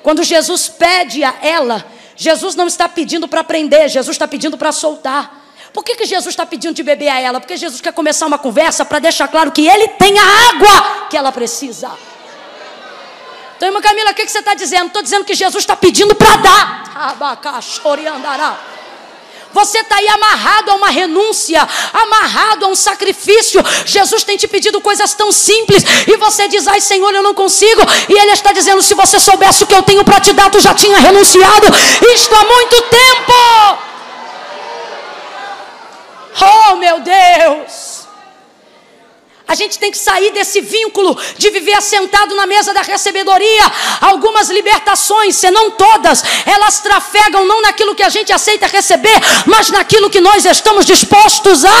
Speaker 1: Quando Jesus pede a ela, Jesus não está pedindo para prender, Jesus está pedindo para soltar. Por que, que Jesus está pedindo de beber a ela? Porque Jesus quer começar uma conversa para deixar claro que ele tem a água que ela precisa. Então, irmã Camila, o que, que você está dizendo? Estou dizendo que Jesus está pedindo para dar. Abacaxoriandará. Você está aí amarrado a uma renúncia, amarrado a um sacrifício. Jesus tem te pedido coisas tão simples e você diz: Ai, Senhor, eu não consigo. E Ele está dizendo: Se você soubesse o que eu tenho para te dar, tu já tinha renunciado. Isto há muito tempo. Oh, meu Deus. A gente tem que sair desse vínculo de viver assentado na mesa da recebedoria. Algumas libertações, se não todas, elas trafegam não naquilo que a gente aceita receber, mas naquilo que nós estamos dispostos a.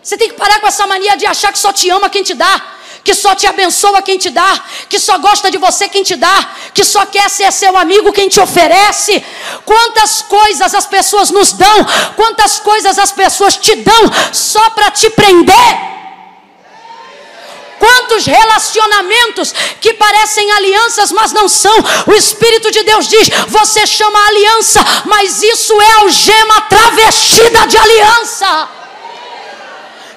Speaker 1: Você tem que parar com essa mania de achar que só te ama quem te dá que só te abençoa quem te dá, que só gosta de você quem te dá, que só quer ser seu amigo quem te oferece. Quantas coisas as pessoas nos dão, quantas coisas as pessoas te dão só para te prender. Quantos relacionamentos que parecem alianças, mas não são. O Espírito de Deus diz: você chama aliança, mas isso é algema travestida de aliança.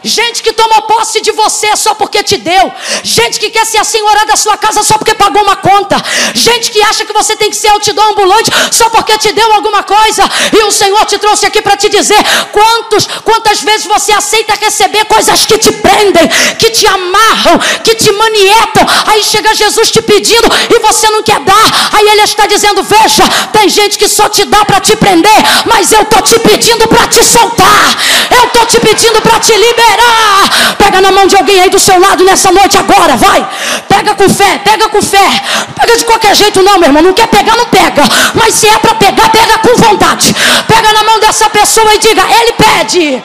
Speaker 1: Gente que tomou posse de você só porque te deu. Gente que quer ser a senhora da sua casa só porque pagou uma conta. Gente que acha que você tem que ser outdoor ambulante só porque te deu alguma coisa. E o Senhor te trouxe aqui para te dizer quantos, quantas vezes você aceita receber coisas que te prendem, que te amarram, que te manietam. Aí chega Jesus te pedindo e você não quer dar. Aí ele está dizendo: Veja, tem gente que só te dá para te prender, mas eu tô te pedindo para te soltar. Eu tô te pedindo para te liberar liberar. Pega na mão de alguém aí do seu lado nessa noite agora, vai. Pega com fé, pega com fé. Pega de qualquer jeito, não, meu irmão. Não quer pegar, não pega. Mas se é para pegar, pega com vontade. Pega na mão dessa pessoa e diga: Ele pede.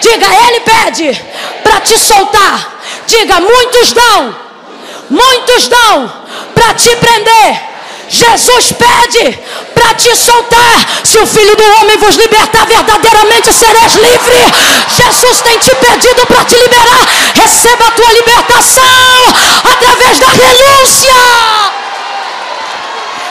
Speaker 1: Diga: Ele pede para te soltar. Diga: Muitos dão. Muitos dão para te prender Jesus pede para te soltar. Se o Filho do Homem vos libertar, verdadeiramente sereis livre. Jesus tem te pedido para te liberar. Receba a tua libertação através da renúncia.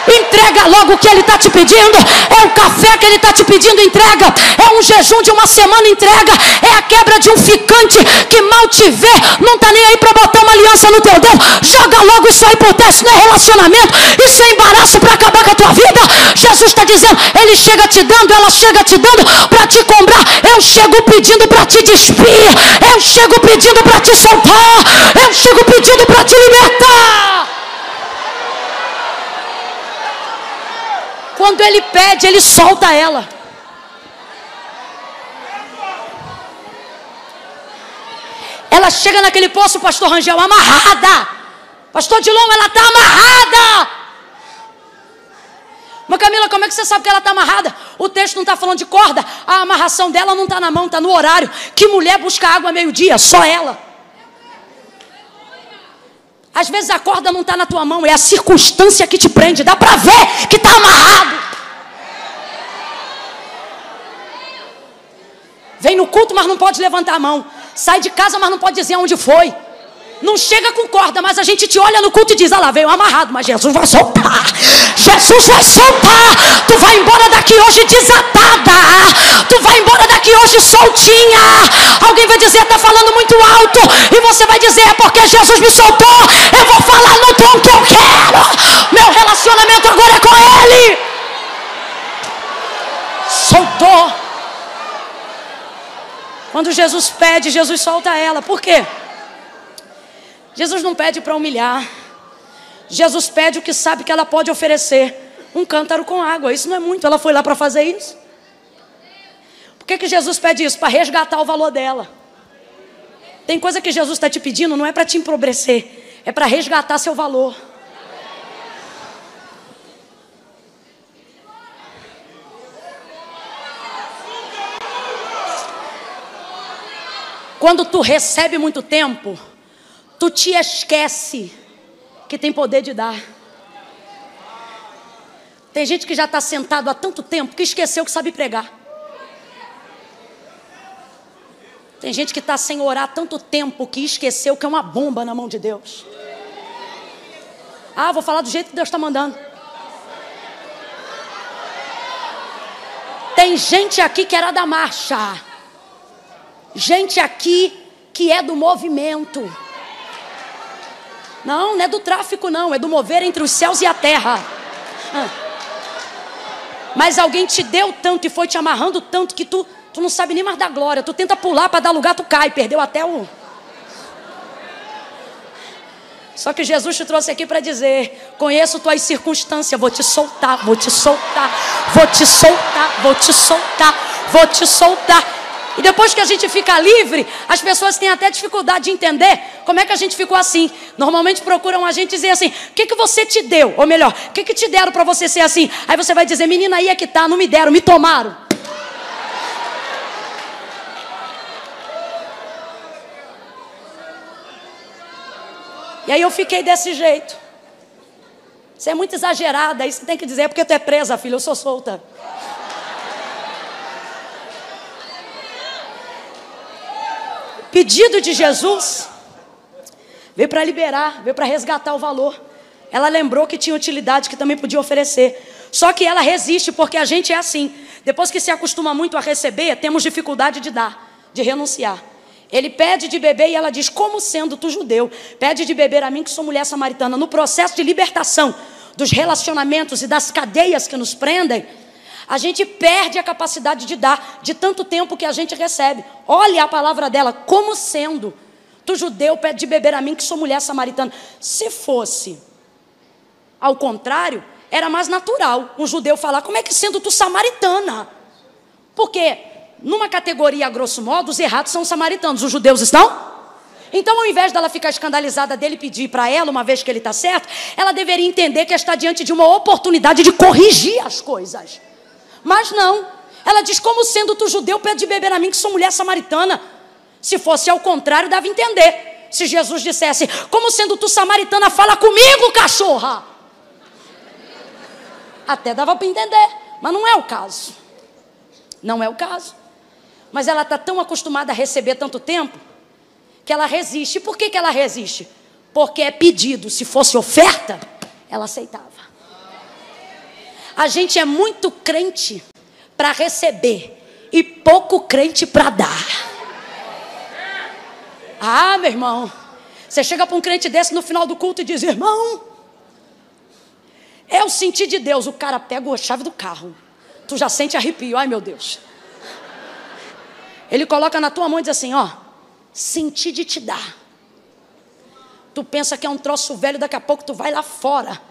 Speaker 1: Entrega logo o que ele está te pedindo. É o café que ele está te pedindo, entrega. É um jejum de uma semana, entrega. É a quebra de um ficante que mal te vê, não está nem aí para botar uma aliança no teu dedo. Joga logo isso aí por teste, não é relacionamento. Isso é embaraço para acabar com a tua vida. Jesus está dizendo, ele chega te dando, ela chega te dando para te comprar. Eu chego pedindo para te despir. Eu chego pedindo para te soltar. Eu chego pedindo para te libertar. Quando ele pede, ele solta ela. Ela chega naquele poço, pastor Rangel, amarrada. Pastor Dilon, ela está amarrada. Mas Camila, como é que você sabe que ela está amarrada? O texto não está falando de corda. A amarração dela não está na mão, está no horário. Que mulher busca água meio-dia? Só ela. Às vezes a corda não está na tua mão, é a circunstância que te prende. Dá para ver que está amarrado. Vem no culto, mas não pode levantar a mão. Sai de casa, mas não pode dizer onde foi. Não chega com corda, mas a gente te olha no culto e diz: Ah lá, veio amarrado, mas Jesus vai soltar. Jesus vai soltar. Tu vai embora daqui hoje desatada. Tu vai embora daqui hoje soltinha. Alguém vai dizer: Está falando muito alto. E você vai dizer: É porque Jesus me soltou. Eu vou falar no tom que eu quero. Meu relacionamento agora é com Ele. Soltou. Quando Jesus pede, Jesus solta ela. Por quê? Jesus não pede para humilhar. Jesus pede o que sabe que ela pode oferecer. Um cântaro com água. Isso não é muito. Ela foi lá para fazer isso. Por que, que Jesus pede isso? Para resgatar o valor dela. Tem coisa que Jesus está te pedindo, não é para te empobrecer, é para resgatar seu valor. Quando tu recebe muito tempo, tu te esquece que tem poder de dar. Tem gente que já está sentado há tanto tempo que esqueceu que sabe pregar. Tem gente que está sem orar há tanto tempo que esqueceu que é uma bomba na mão de Deus. Ah, vou falar do jeito que Deus está mandando. Tem gente aqui que era da marcha. Gente aqui que é do movimento. Não, não é do tráfico, não. É do mover entre os céus e a terra. Ah. Mas alguém te deu tanto e foi te amarrando tanto que tu, tu não sabe nem mais da glória. Tu tenta pular para dar lugar, tu cai. Perdeu até o. Só que Jesus te trouxe aqui para dizer: conheço tuas circunstâncias, vou te soltar, vou te soltar, vou te soltar, vou te soltar, vou te soltar. E depois que a gente fica livre, as pessoas têm até dificuldade de entender como é que a gente ficou assim. Normalmente procuram a gente dizer assim: o que, que você te deu? Ou melhor, o que, que te deram para você ser assim? Aí você vai dizer: menina, aí é que tá, não me deram, me tomaram. E aí eu fiquei desse jeito. Você é muito exagerada, isso tem que dizer, é porque tu é presa, filha, eu sou solta. Pedido de Jesus veio para liberar, veio para resgatar o valor. Ela lembrou que tinha utilidade que também podia oferecer. Só que ela resiste porque a gente é assim. Depois que se acostuma muito a receber, temos dificuldade de dar, de renunciar. Ele pede de beber e ela diz: Como sendo tu judeu, pede de beber a mim que sou mulher samaritana. No processo de libertação dos relacionamentos e das cadeias que nos prendem, a gente perde a capacidade de dar de tanto tempo que a gente recebe. Olha a palavra dela, como sendo. Tu judeu pede de beber a mim que sou mulher samaritana. Se fosse ao contrário, era mais natural um judeu falar: como é que sendo tu samaritana? Porque numa categoria, a grosso modo, os errados são os samaritanos, os judeus estão? Então, ao invés dela ficar escandalizada dele pedir para ela, uma vez que ele está certo, ela deveria entender que está diante de uma oportunidade de corrigir as coisas. Mas não. Ela diz: Como sendo tu judeu, pede de beber a mim, que sou mulher samaritana. Se fosse ao contrário, dava a entender. Se Jesus dissesse: Como sendo tu samaritana, fala comigo, cachorra. Até dava para entender. Mas não é o caso. Não é o caso. Mas ela está tão acostumada a receber tanto tempo que ela resiste. Por que, que ela resiste? Porque é pedido. Se fosse oferta, ela aceitava. A gente é muito crente para receber e pouco crente para dar. Ah, meu irmão, você chega para um crente desse no final do culto e diz: irmão, é o sentir de Deus. O cara pega a chave do carro, tu já sente arrepio. Ai, meu Deus. Ele coloca na tua mão e diz assim: ó, sentir de te dar. Tu pensa que é um troço velho, daqui a pouco tu vai lá fora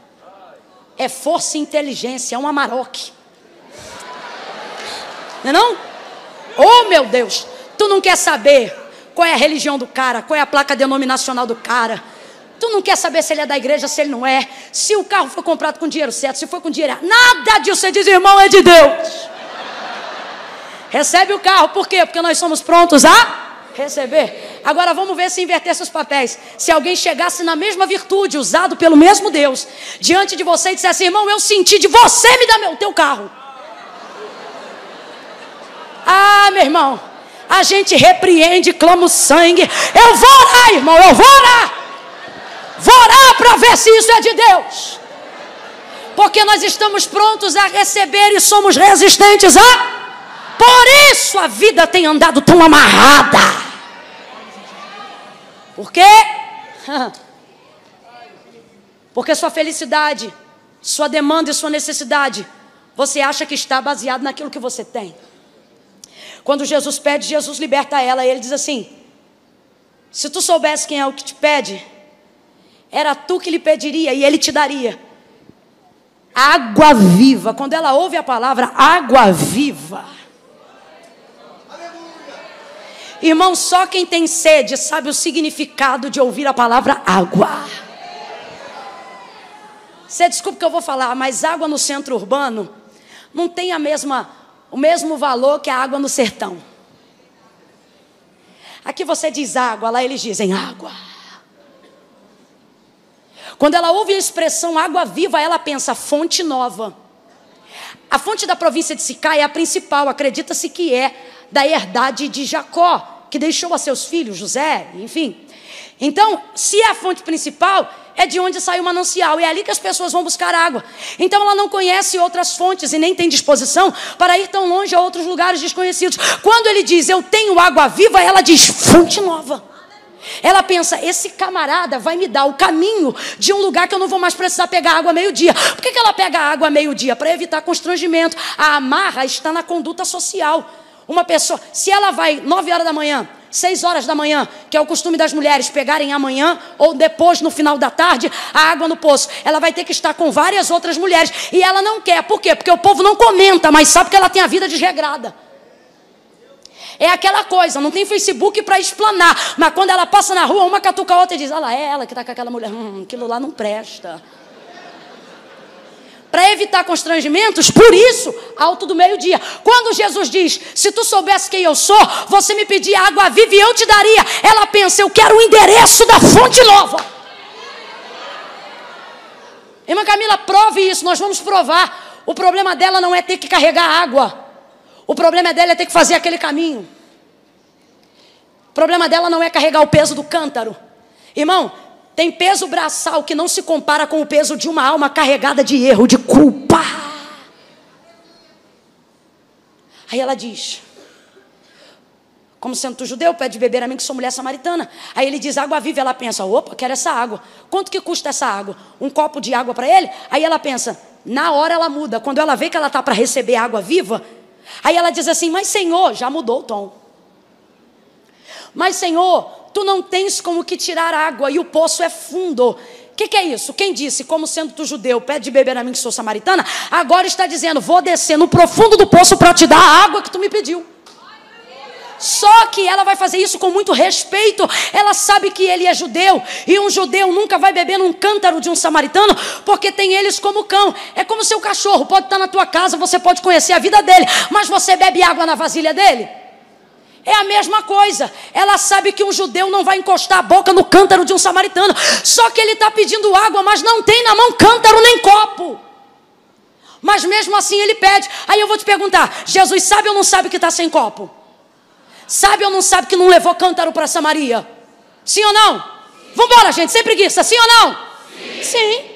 Speaker 1: é força e inteligência, é um amaroque. Não é não? Oh meu Deus, tu não quer saber qual é a religião do cara, qual é a placa denominacional do cara. Tu não quer saber se ele é da igreja, se ele não é. Se o carro foi comprado com dinheiro certo, se foi com dinheiro. Nada disso. Você diz, irmão, é de Deus. Recebe o carro. Por quê? Porque nós somos prontos a receber. Agora vamos ver se invertesse os papéis. Se alguém chegasse na mesma virtude, usado pelo mesmo Deus, diante de você e dissesse, irmão, eu senti de você me dar meu teu carro. Ah, meu irmão, a gente repreende, clama o sangue. Eu vou orar, irmão, eu vou orar. Vou orar para ver se isso é de Deus. Porque nós estamos prontos a receber e somos resistentes a. Por isso a vida tem andado tão amarrada. Por quê? Porque sua felicidade, sua demanda e sua necessidade, você acha que está baseado naquilo que você tem. Quando Jesus pede, Jesus liberta ela. E ele diz assim: Se tu soubesse quem é o que te pede, era tu que lhe pediria e ele te daria. Água viva. Quando ela ouve a palavra água viva. Irmão, só quem tem sede sabe o significado de ouvir a palavra água. Você desculpa que eu vou falar, mas água no centro urbano não tem a mesma, o mesmo valor que a água no sertão. Aqui você diz água, lá eles dizem água. Quando ela ouve a expressão água viva, ela pensa fonte nova. A fonte da província de Sicá é a principal, acredita-se que é da herdade de Jacó, que deixou a seus filhos, José, enfim. Então, se é a fonte principal, é de onde sai o manancial, é ali que as pessoas vão buscar água. Então ela não conhece outras fontes e nem tem disposição para ir tão longe a outros lugares desconhecidos. Quando ele diz eu tenho água viva, ela diz fonte nova. Ela pensa, esse camarada vai me dar o caminho de um lugar que eu não vou mais precisar pegar água meio-dia. Por que, que ela pega água meio-dia? Para evitar constrangimento. A amarra está na conduta social. Uma pessoa, se ela vai 9 horas da manhã, 6 horas da manhã, que é o costume das mulheres pegarem amanhã ou depois no final da tarde a água no poço, ela vai ter que estar com várias outras mulheres e ela não quer. Por quê? Porque o povo não comenta, mas sabe que ela tem a vida desregrada. É aquela coisa, não tem Facebook para explanar, mas quando ela passa na rua, uma catuca a outra e diz: Olha lá, é ela que está com aquela mulher, hum, aquilo lá não presta para evitar constrangimentos, por isso, alto do meio-dia. Quando Jesus diz: Se tu soubesse quem eu sou, você me pedia água viva e eu te daria. Ela pensa: Eu quero o endereço da fonte nova. Irmã Camila, prove isso, nós vamos provar. O problema dela não é ter que carregar água. O problema dela é ter que fazer aquele caminho. O problema dela não é carregar o peso do cântaro. Irmão, tem peso braçal que não se compara com o peso de uma alma carregada de erro, de culpa. Aí ela diz: Como sendo tu judeu, pede beber a mim que sou mulher samaritana. Aí ele diz: Água viva. Ela pensa: Opa, quero essa água. Quanto que custa essa água? Um copo de água para ele? Aí ela pensa: Na hora ela muda. Quando ela vê que ela está para receber água viva, aí ela diz assim: Mas Senhor, já mudou o tom. Mas Senhor, tu não tens como que tirar água e o poço é fundo. O que, que, é isso? Quem disse, como sendo tu judeu, pede de beber a mim que sou samaritana, agora está dizendo, vou descer no profundo do poço para te dar a água que tu me pediu. Só que ela vai fazer isso com muito respeito. Ela sabe que ele é judeu. E um judeu nunca vai beber num cântaro de um samaritano, porque tem eles como cão. É como seu cachorro. Pode estar na tua casa, você pode conhecer a vida dele. Mas você bebe água na vasilha dele? É a mesma coisa. Ela sabe que um judeu não vai encostar a boca no cântaro de um samaritano. Só que ele está pedindo água, mas não tem na mão cântaro nem copo. Mas mesmo assim ele pede. Aí eu vou te perguntar: Jesus sabe ou não sabe que está sem copo? Sabe ou não sabe que não levou cântaro para Samaria? Sim ou não? Vamos embora, gente, sem preguiça. Sim ou não? Sim. Sim.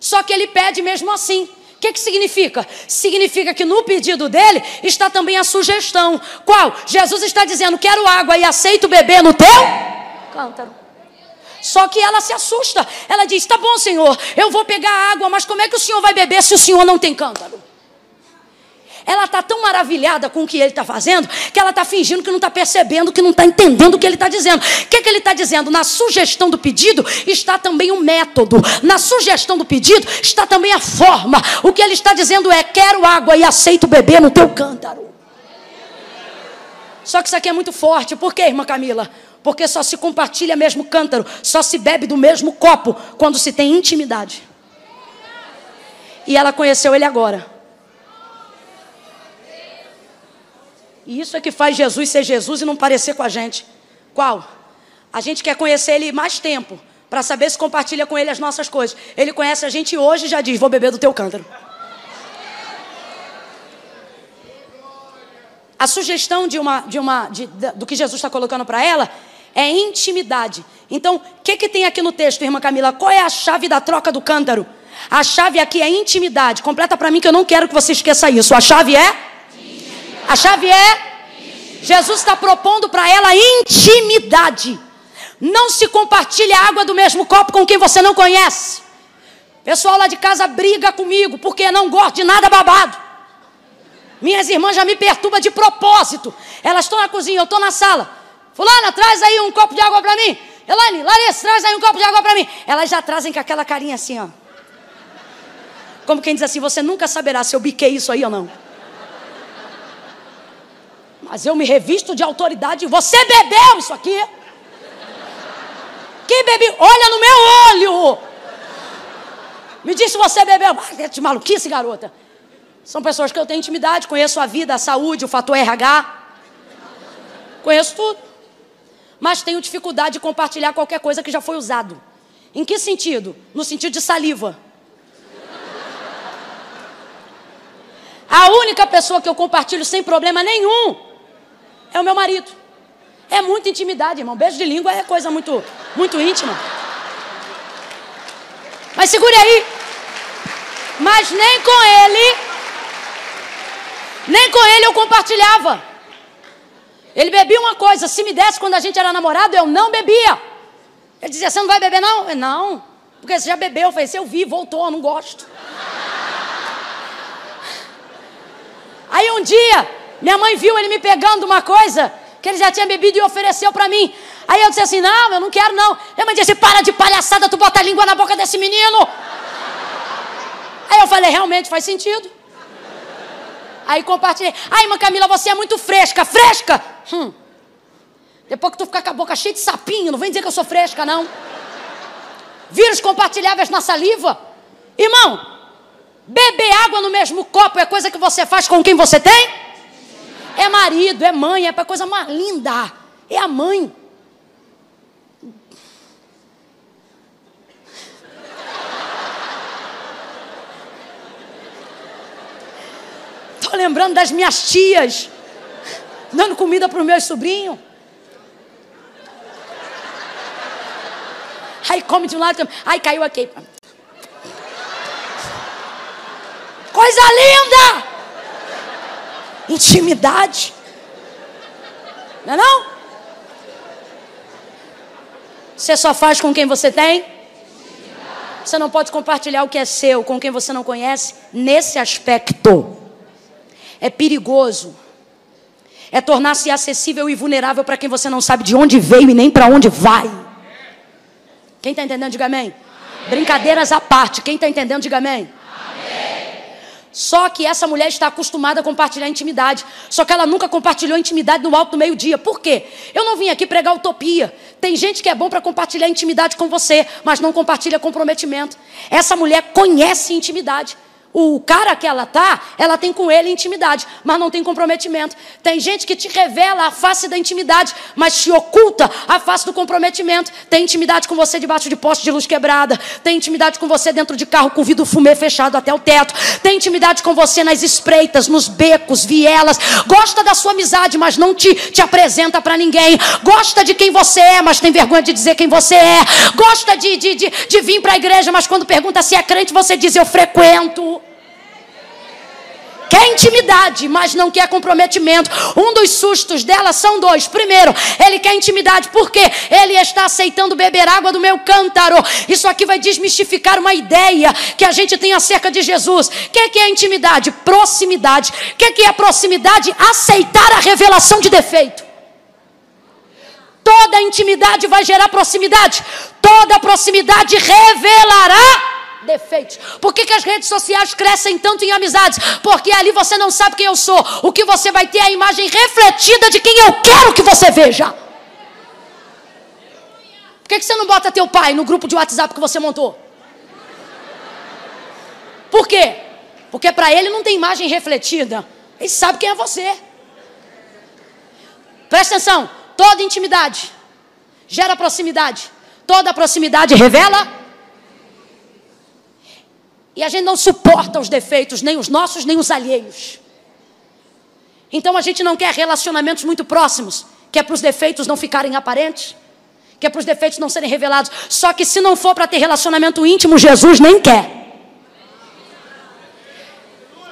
Speaker 1: Só que ele pede mesmo assim que, que significa? Significa que no pedido dele está também a sugestão. Qual? Jesus está dizendo: quero água e aceito beber no teu cântaro. Só que ela se assusta. Ela diz: tá bom, Senhor, eu vou pegar água, mas como é que o Senhor vai beber se o Senhor não tem cântaro? Ela está tão maravilhada com o que ele está fazendo que ela está fingindo que não está percebendo, que não está entendendo o que ele está dizendo. O que, que ele está dizendo? Na sugestão do pedido está também o método. Na sugestão do pedido está também a forma. O que ele está dizendo é: quero água e aceito beber no teu cântaro. Só que isso aqui é muito forte. Por quê, irmã Camila? Porque só se compartilha mesmo cântaro, só se bebe do mesmo copo quando se tem intimidade. E ela conheceu ele agora. E isso é que faz Jesus ser Jesus e não parecer com a gente. Qual? A gente quer conhecer Ele mais tempo, para saber se compartilha com Ele as nossas coisas. Ele conhece a gente hoje e já diz: Vou beber do teu cântaro. A sugestão de uma, de uma, de, do que Jesus está colocando para ela é intimidade. Então, o que, que tem aqui no texto, irmã Camila? Qual é a chave da troca do cântaro? A chave aqui é intimidade. Completa para mim que eu não quero que você esqueça isso. A chave é? A chave é? Jesus está propondo para ela intimidade. Não se compartilha a água do mesmo copo com quem você não conhece. Pessoal lá de casa briga comigo porque não gosta de nada babado. Minhas irmãs já me perturbam de propósito. Elas estão na cozinha, eu estou na sala. Fulana, traz aí um copo de água para mim. Elaine, Larissa, traz aí um copo de água para mim. Elas já trazem com aquela carinha assim, ó. Como quem diz assim, você nunca saberá se eu biquei isso aí ou não. Mas eu me revisto de autoridade. Você bebeu isso aqui? Que bebi? Olha no meu olho! Me diz se você bebeu. Ah, de maluquice, garota. São pessoas que eu tenho intimidade, conheço a vida, a saúde, o fator RH. Conheço tudo. Mas tenho dificuldade de compartilhar qualquer coisa que já foi usado. Em que sentido? No sentido de saliva. A única pessoa que eu compartilho sem problema nenhum é o meu marido. É muita intimidade, irmão. Beijo de língua é coisa muito, muito íntima. Mas segure aí. Mas nem com ele, nem com ele eu compartilhava. Ele bebia uma coisa, se me desse quando a gente era namorado, eu não bebia. Ele dizia, você não vai beber não? Eu, não, porque você já bebeu. Eu falei, se eu vi, voltou, eu não gosto. Aí um dia, minha mãe viu ele me pegando uma coisa que ele já tinha bebido e ofereceu para mim. Aí eu disse assim: Não, eu não quero não. Minha mãe disse: Para de palhaçada, tu bota a língua na boca desse menino. Aí eu falei: Realmente faz sentido. Aí compartilhei: Ai, irmã Camila, você é muito fresca. Fresca? Hum. Depois que tu ficar com a boca cheia de sapinho, não vem dizer que eu sou fresca, não. Vírus compartilháveis na saliva. Irmão, Beber água no mesmo copo é coisa que você faz com quem você tem? É marido, é mãe, é para coisa mais linda. É a mãe. Estou lembrando das minhas tias dando comida para os meus sobrinhos. Aí come de um lado, aí caiu aqui. Coisa linda! Intimidade. Não é não? Você só faz com quem você tem? Você não pode compartilhar o que é seu com quem você não conhece nesse aspecto. É perigoso. É tornar-se acessível e vulnerável para quem você não sabe de onde veio e nem para onde vai. Quem está entendendo, diga amém. Brincadeiras à parte. Quem está entendendo, diga amém. Só que essa mulher está acostumada a compartilhar intimidade. Só que ela nunca compartilhou intimidade no alto do meio-dia. Por quê? Eu não vim aqui pregar utopia. Tem gente que é bom para compartilhar intimidade com você, mas não compartilha comprometimento. Essa mulher conhece intimidade o cara que ela tá, ela tem com ele intimidade, mas não tem comprometimento. Tem gente que te revela a face da intimidade, mas te oculta a face do comprometimento. Tem intimidade com você debaixo de poste de luz quebrada. Tem intimidade com você dentro de carro com vidro fumê fechado até o teto. Tem intimidade com você nas espreitas, nos becos, vielas. Gosta da sua amizade, mas não te, te apresenta para ninguém. Gosta de quem você é, mas tem vergonha de dizer quem você é. Gosta de, de, de, de vir para a igreja, mas quando pergunta se é crente, você diz eu frequento quer intimidade, mas não quer comprometimento. Um dos sustos dela são dois. Primeiro, ele quer intimidade porque ele está aceitando beber água do meu cântaro. Isso aqui vai desmistificar uma ideia que a gente tem acerca de Jesus. O que, que é intimidade? Proximidade. O que, que é proximidade? Aceitar a revelação de defeito. Toda intimidade vai gerar proximidade. Toda proximidade revelará defeitos. Por que, que as redes sociais crescem tanto em amizades? Porque ali você não sabe quem eu sou. O que você vai ter é a imagem refletida de quem eu quero que você veja. Por que, que você não bota teu pai no grupo de WhatsApp que você montou? Por quê? Porque para ele não tem imagem refletida. Ele sabe quem é você. Presta atenção. Toda intimidade gera proximidade. Toda proximidade revela e a gente não suporta os defeitos, nem os nossos, nem os alheios. Então a gente não quer relacionamentos muito próximos, que é para os defeitos não ficarem aparentes. que é para os defeitos não serem revelados. Só que se não for para ter relacionamento íntimo, Jesus nem quer.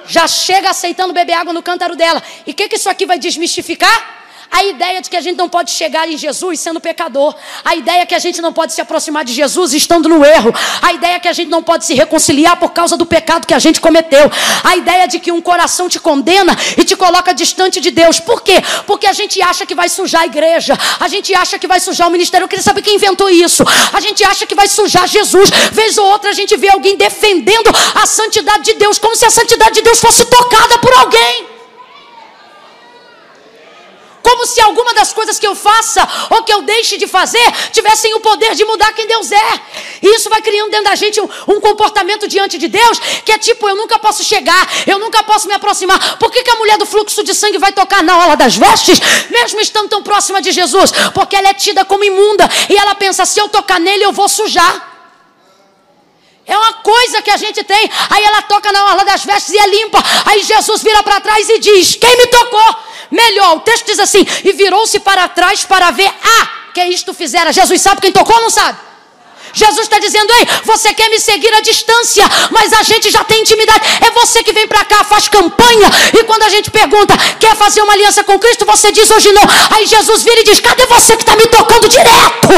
Speaker 1: Já chega aceitando beber água no cântaro dela. E o que, que isso aqui vai desmistificar? A ideia de que a gente não pode chegar em Jesus sendo pecador. A ideia que a gente não pode se aproximar de Jesus estando no erro. A ideia que a gente não pode se reconciliar por causa do pecado que a gente cometeu. A ideia de que um coração te condena e te coloca distante de Deus. Por quê? Porque a gente acha que vai sujar a igreja. A gente acha que vai sujar o ministério. Eu queria saber quem inventou isso. A gente acha que vai sujar Jesus. Vez ou outra a gente vê alguém defendendo a santidade de Deus, como se a santidade de Deus fosse tocada por alguém como se alguma das coisas que eu faça ou que eu deixe de fazer tivessem o poder de mudar quem Deus é. E isso vai criando dentro da gente um, um comportamento diante de Deus que é tipo: eu nunca posso chegar, eu nunca posso me aproximar. Por que, que a mulher do fluxo de sangue vai tocar na ola das vestes, mesmo estando tão próxima de Jesus? Porque ela é tida como imunda e ela pensa: se eu tocar nele, eu vou sujar. É uma coisa que a gente tem. Aí ela toca na orla das vestes e é limpa. Aí Jesus vira para trás e diz: Quem me tocou? Melhor, o texto diz assim: E virou-se para trás para ver, ah, que isto fizera. Jesus sabe quem tocou ou não sabe? Jesus está dizendo, ei, você quer me seguir à distância, mas a gente já tem intimidade. É você que vem para cá, faz campanha, e quando a gente pergunta, quer fazer uma aliança com Cristo, você diz hoje não. Aí Jesus vira e diz, cadê você que está me tocando direto,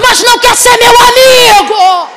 Speaker 1: mas não quer ser meu amigo?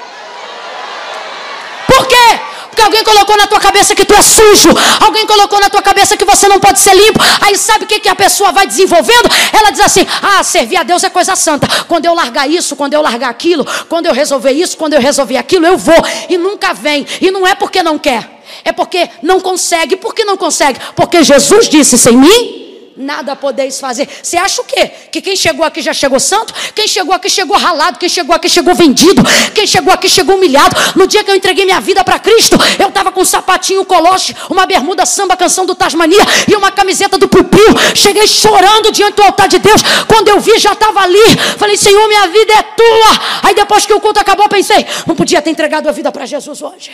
Speaker 1: Por quê? Porque alguém colocou na tua cabeça que tu é sujo. Alguém colocou na tua cabeça que você não pode ser limpo. Aí sabe o que, que a pessoa vai desenvolvendo? Ela diz assim: Ah, servir a Deus é coisa santa. Quando eu largar isso, quando eu largar aquilo, quando eu resolver isso, quando eu resolver aquilo, eu vou. E nunca vem. E não é porque não quer. É porque não consegue. Por que não consegue? Porque Jesus disse: sem mim nada podeis fazer. Você acha o quê? Que quem chegou aqui já chegou santo? Quem chegou aqui chegou ralado? Quem chegou aqui chegou vendido? Quem chegou aqui chegou humilhado? No dia que eu entreguei minha vida para Cristo, eu estava com um sapatinho coloche, uma bermuda samba, canção do Tasmania e uma camiseta do Pupil. Cheguei chorando diante do altar de Deus. Quando eu vi, já estava ali. Falei, Senhor, minha vida é tua. Aí depois que o culto acabou, pensei, não podia ter entregado a vida para Jesus hoje.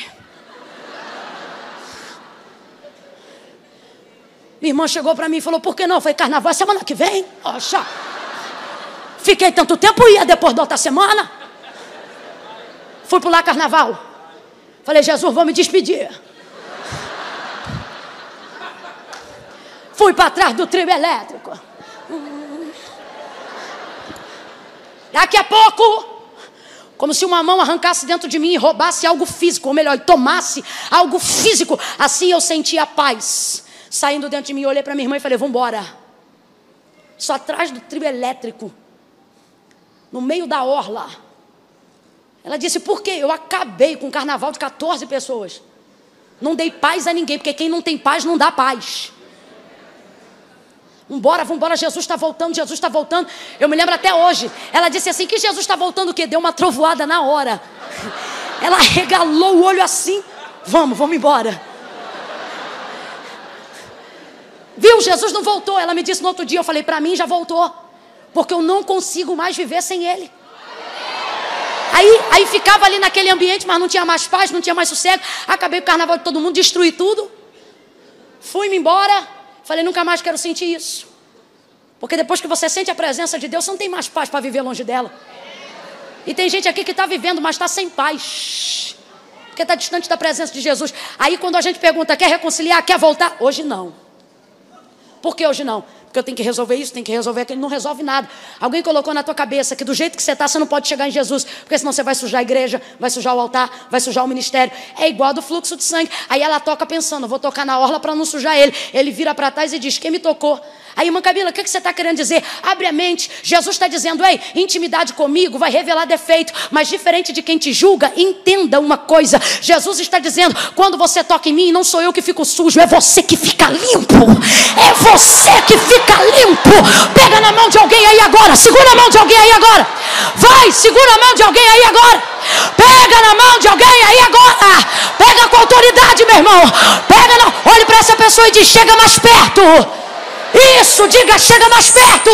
Speaker 1: Minha irmã chegou para mim e falou: Por que não? Foi carnaval é semana que vem. Oxa. Fiquei tanto tempo, ia depois da outra semana. Fui pular carnaval. Falei: Jesus, vou me despedir. Fui para trás do trio elétrico. Daqui a pouco, como se uma mão arrancasse dentro de mim e roubasse algo físico, ou melhor, tomasse algo físico. Assim eu sentia paz saindo dentro de mim, olhei para minha irmã e falei: Vamos embora. Só atrás do trio elétrico, no meio da orla. Ela disse: Por quê? Eu acabei com um carnaval de 14 pessoas. Não dei paz a ninguém, porque quem não tem paz não dá paz. Vambora, vambora, Jesus está voltando, Jesus está voltando. Eu me lembro até hoje. Ela disse assim: que Jesus está voltando o quê? Deu uma trovoada na hora. Ela regalou o olho assim. Vamos, vamos embora. Viu, Jesus não voltou. Ela me disse no outro dia, eu falei, para mim já voltou. Porque eu não consigo mais viver sem ele. Aí, aí ficava ali naquele ambiente, mas não tinha mais paz, não tinha mais sossego. Acabei o carnaval de todo mundo, destruí tudo. Fui-me embora. Falei, nunca mais quero sentir isso. Porque depois que você sente a presença de Deus, você não tem mais paz para viver longe dela. E tem gente aqui que está vivendo, mas está sem paz. Porque está distante da presença de Jesus. Aí quando a gente pergunta, quer reconciliar, quer voltar? Hoje não. Por que hoje não? Porque eu tenho que resolver isso, tenho que resolver aquilo, não resolve nada. Alguém colocou na tua cabeça que do jeito que você está, você não pode chegar em Jesus, porque senão você vai sujar a igreja, vai sujar o altar, vai sujar o ministério. É igual do fluxo de sangue. Aí ela toca pensando, vou tocar na orla para não sujar ele. Ele vira para trás e diz: Quem me tocou? Aí, irmã Camila, o que, você está querendo dizer? Abre a mente. Jesus está dizendo, ei, intimidade comigo vai revelar defeito, mas diferente de quem te julga, entenda uma coisa. Jesus está dizendo, quando você toca em mim, não sou eu que fico sujo, é você que fica limpo. É você que fica limpo. Pega na mão de alguém aí agora. Segura a mão de alguém aí agora. Vai, segura a mão de alguém aí agora. Pega na mão de alguém aí agora. Pega com autoridade, meu irmão. Pega na... Olhe para essa pessoa e diz: chega mais perto. Isso, diga, chega mais perto.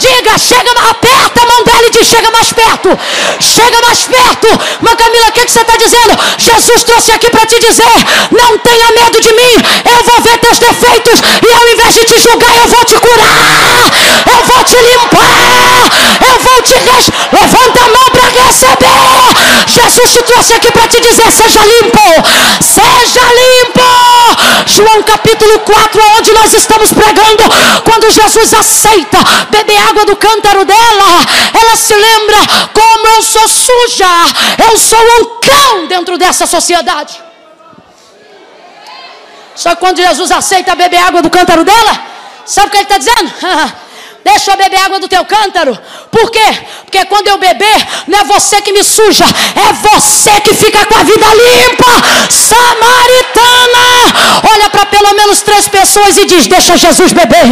Speaker 1: Diga, chega, aperta a mão dela e diz: chega mais perto. Chega mais perto. Mas Camila, o que, que você está dizendo? Jesus trouxe aqui para te dizer: não tenha medo de mim. Eu vou ver teus defeitos. E ao invés de te julgar, eu vou te curar. Eu vou te limpar. Eu vou te. Jesus te trouxe aqui para te dizer: seja limpo, seja limpo. João capítulo 4, onde nós estamos pregando, quando Jesus aceita beber água do cântaro dela, ela se lembra como eu sou suja, eu sou um cão dentro dessa sociedade. Só que quando Jesus aceita beber água do cântaro dela, sabe o que ele está dizendo? Deixa eu beber água do teu cântaro. Por quê? Porque quando eu beber, não é você que me suja, é você que fica com a vida limpa. Samaritana, olha para pelo menos três pessoas e diz: Deixa Jesus beber,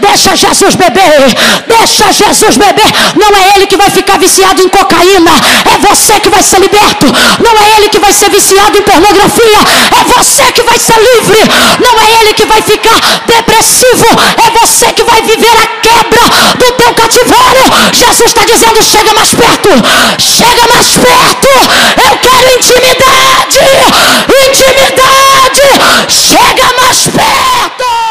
Speaker 1: deixa Jesus beber, deixa Jesus beber. Não é ele que vai ficar viciado em cocaína, é você que vai ser liberto. Não é ele que vai ser viciado em pornografia, é você que vai ser livre. Não é ele que vai ficar depressivo, é você que vai viver a quebra do teu cativeiro. Jesus está dizendo: chega mais perto, chega mais perto. Eu quero intimidade, intimidade. Chega mais perto.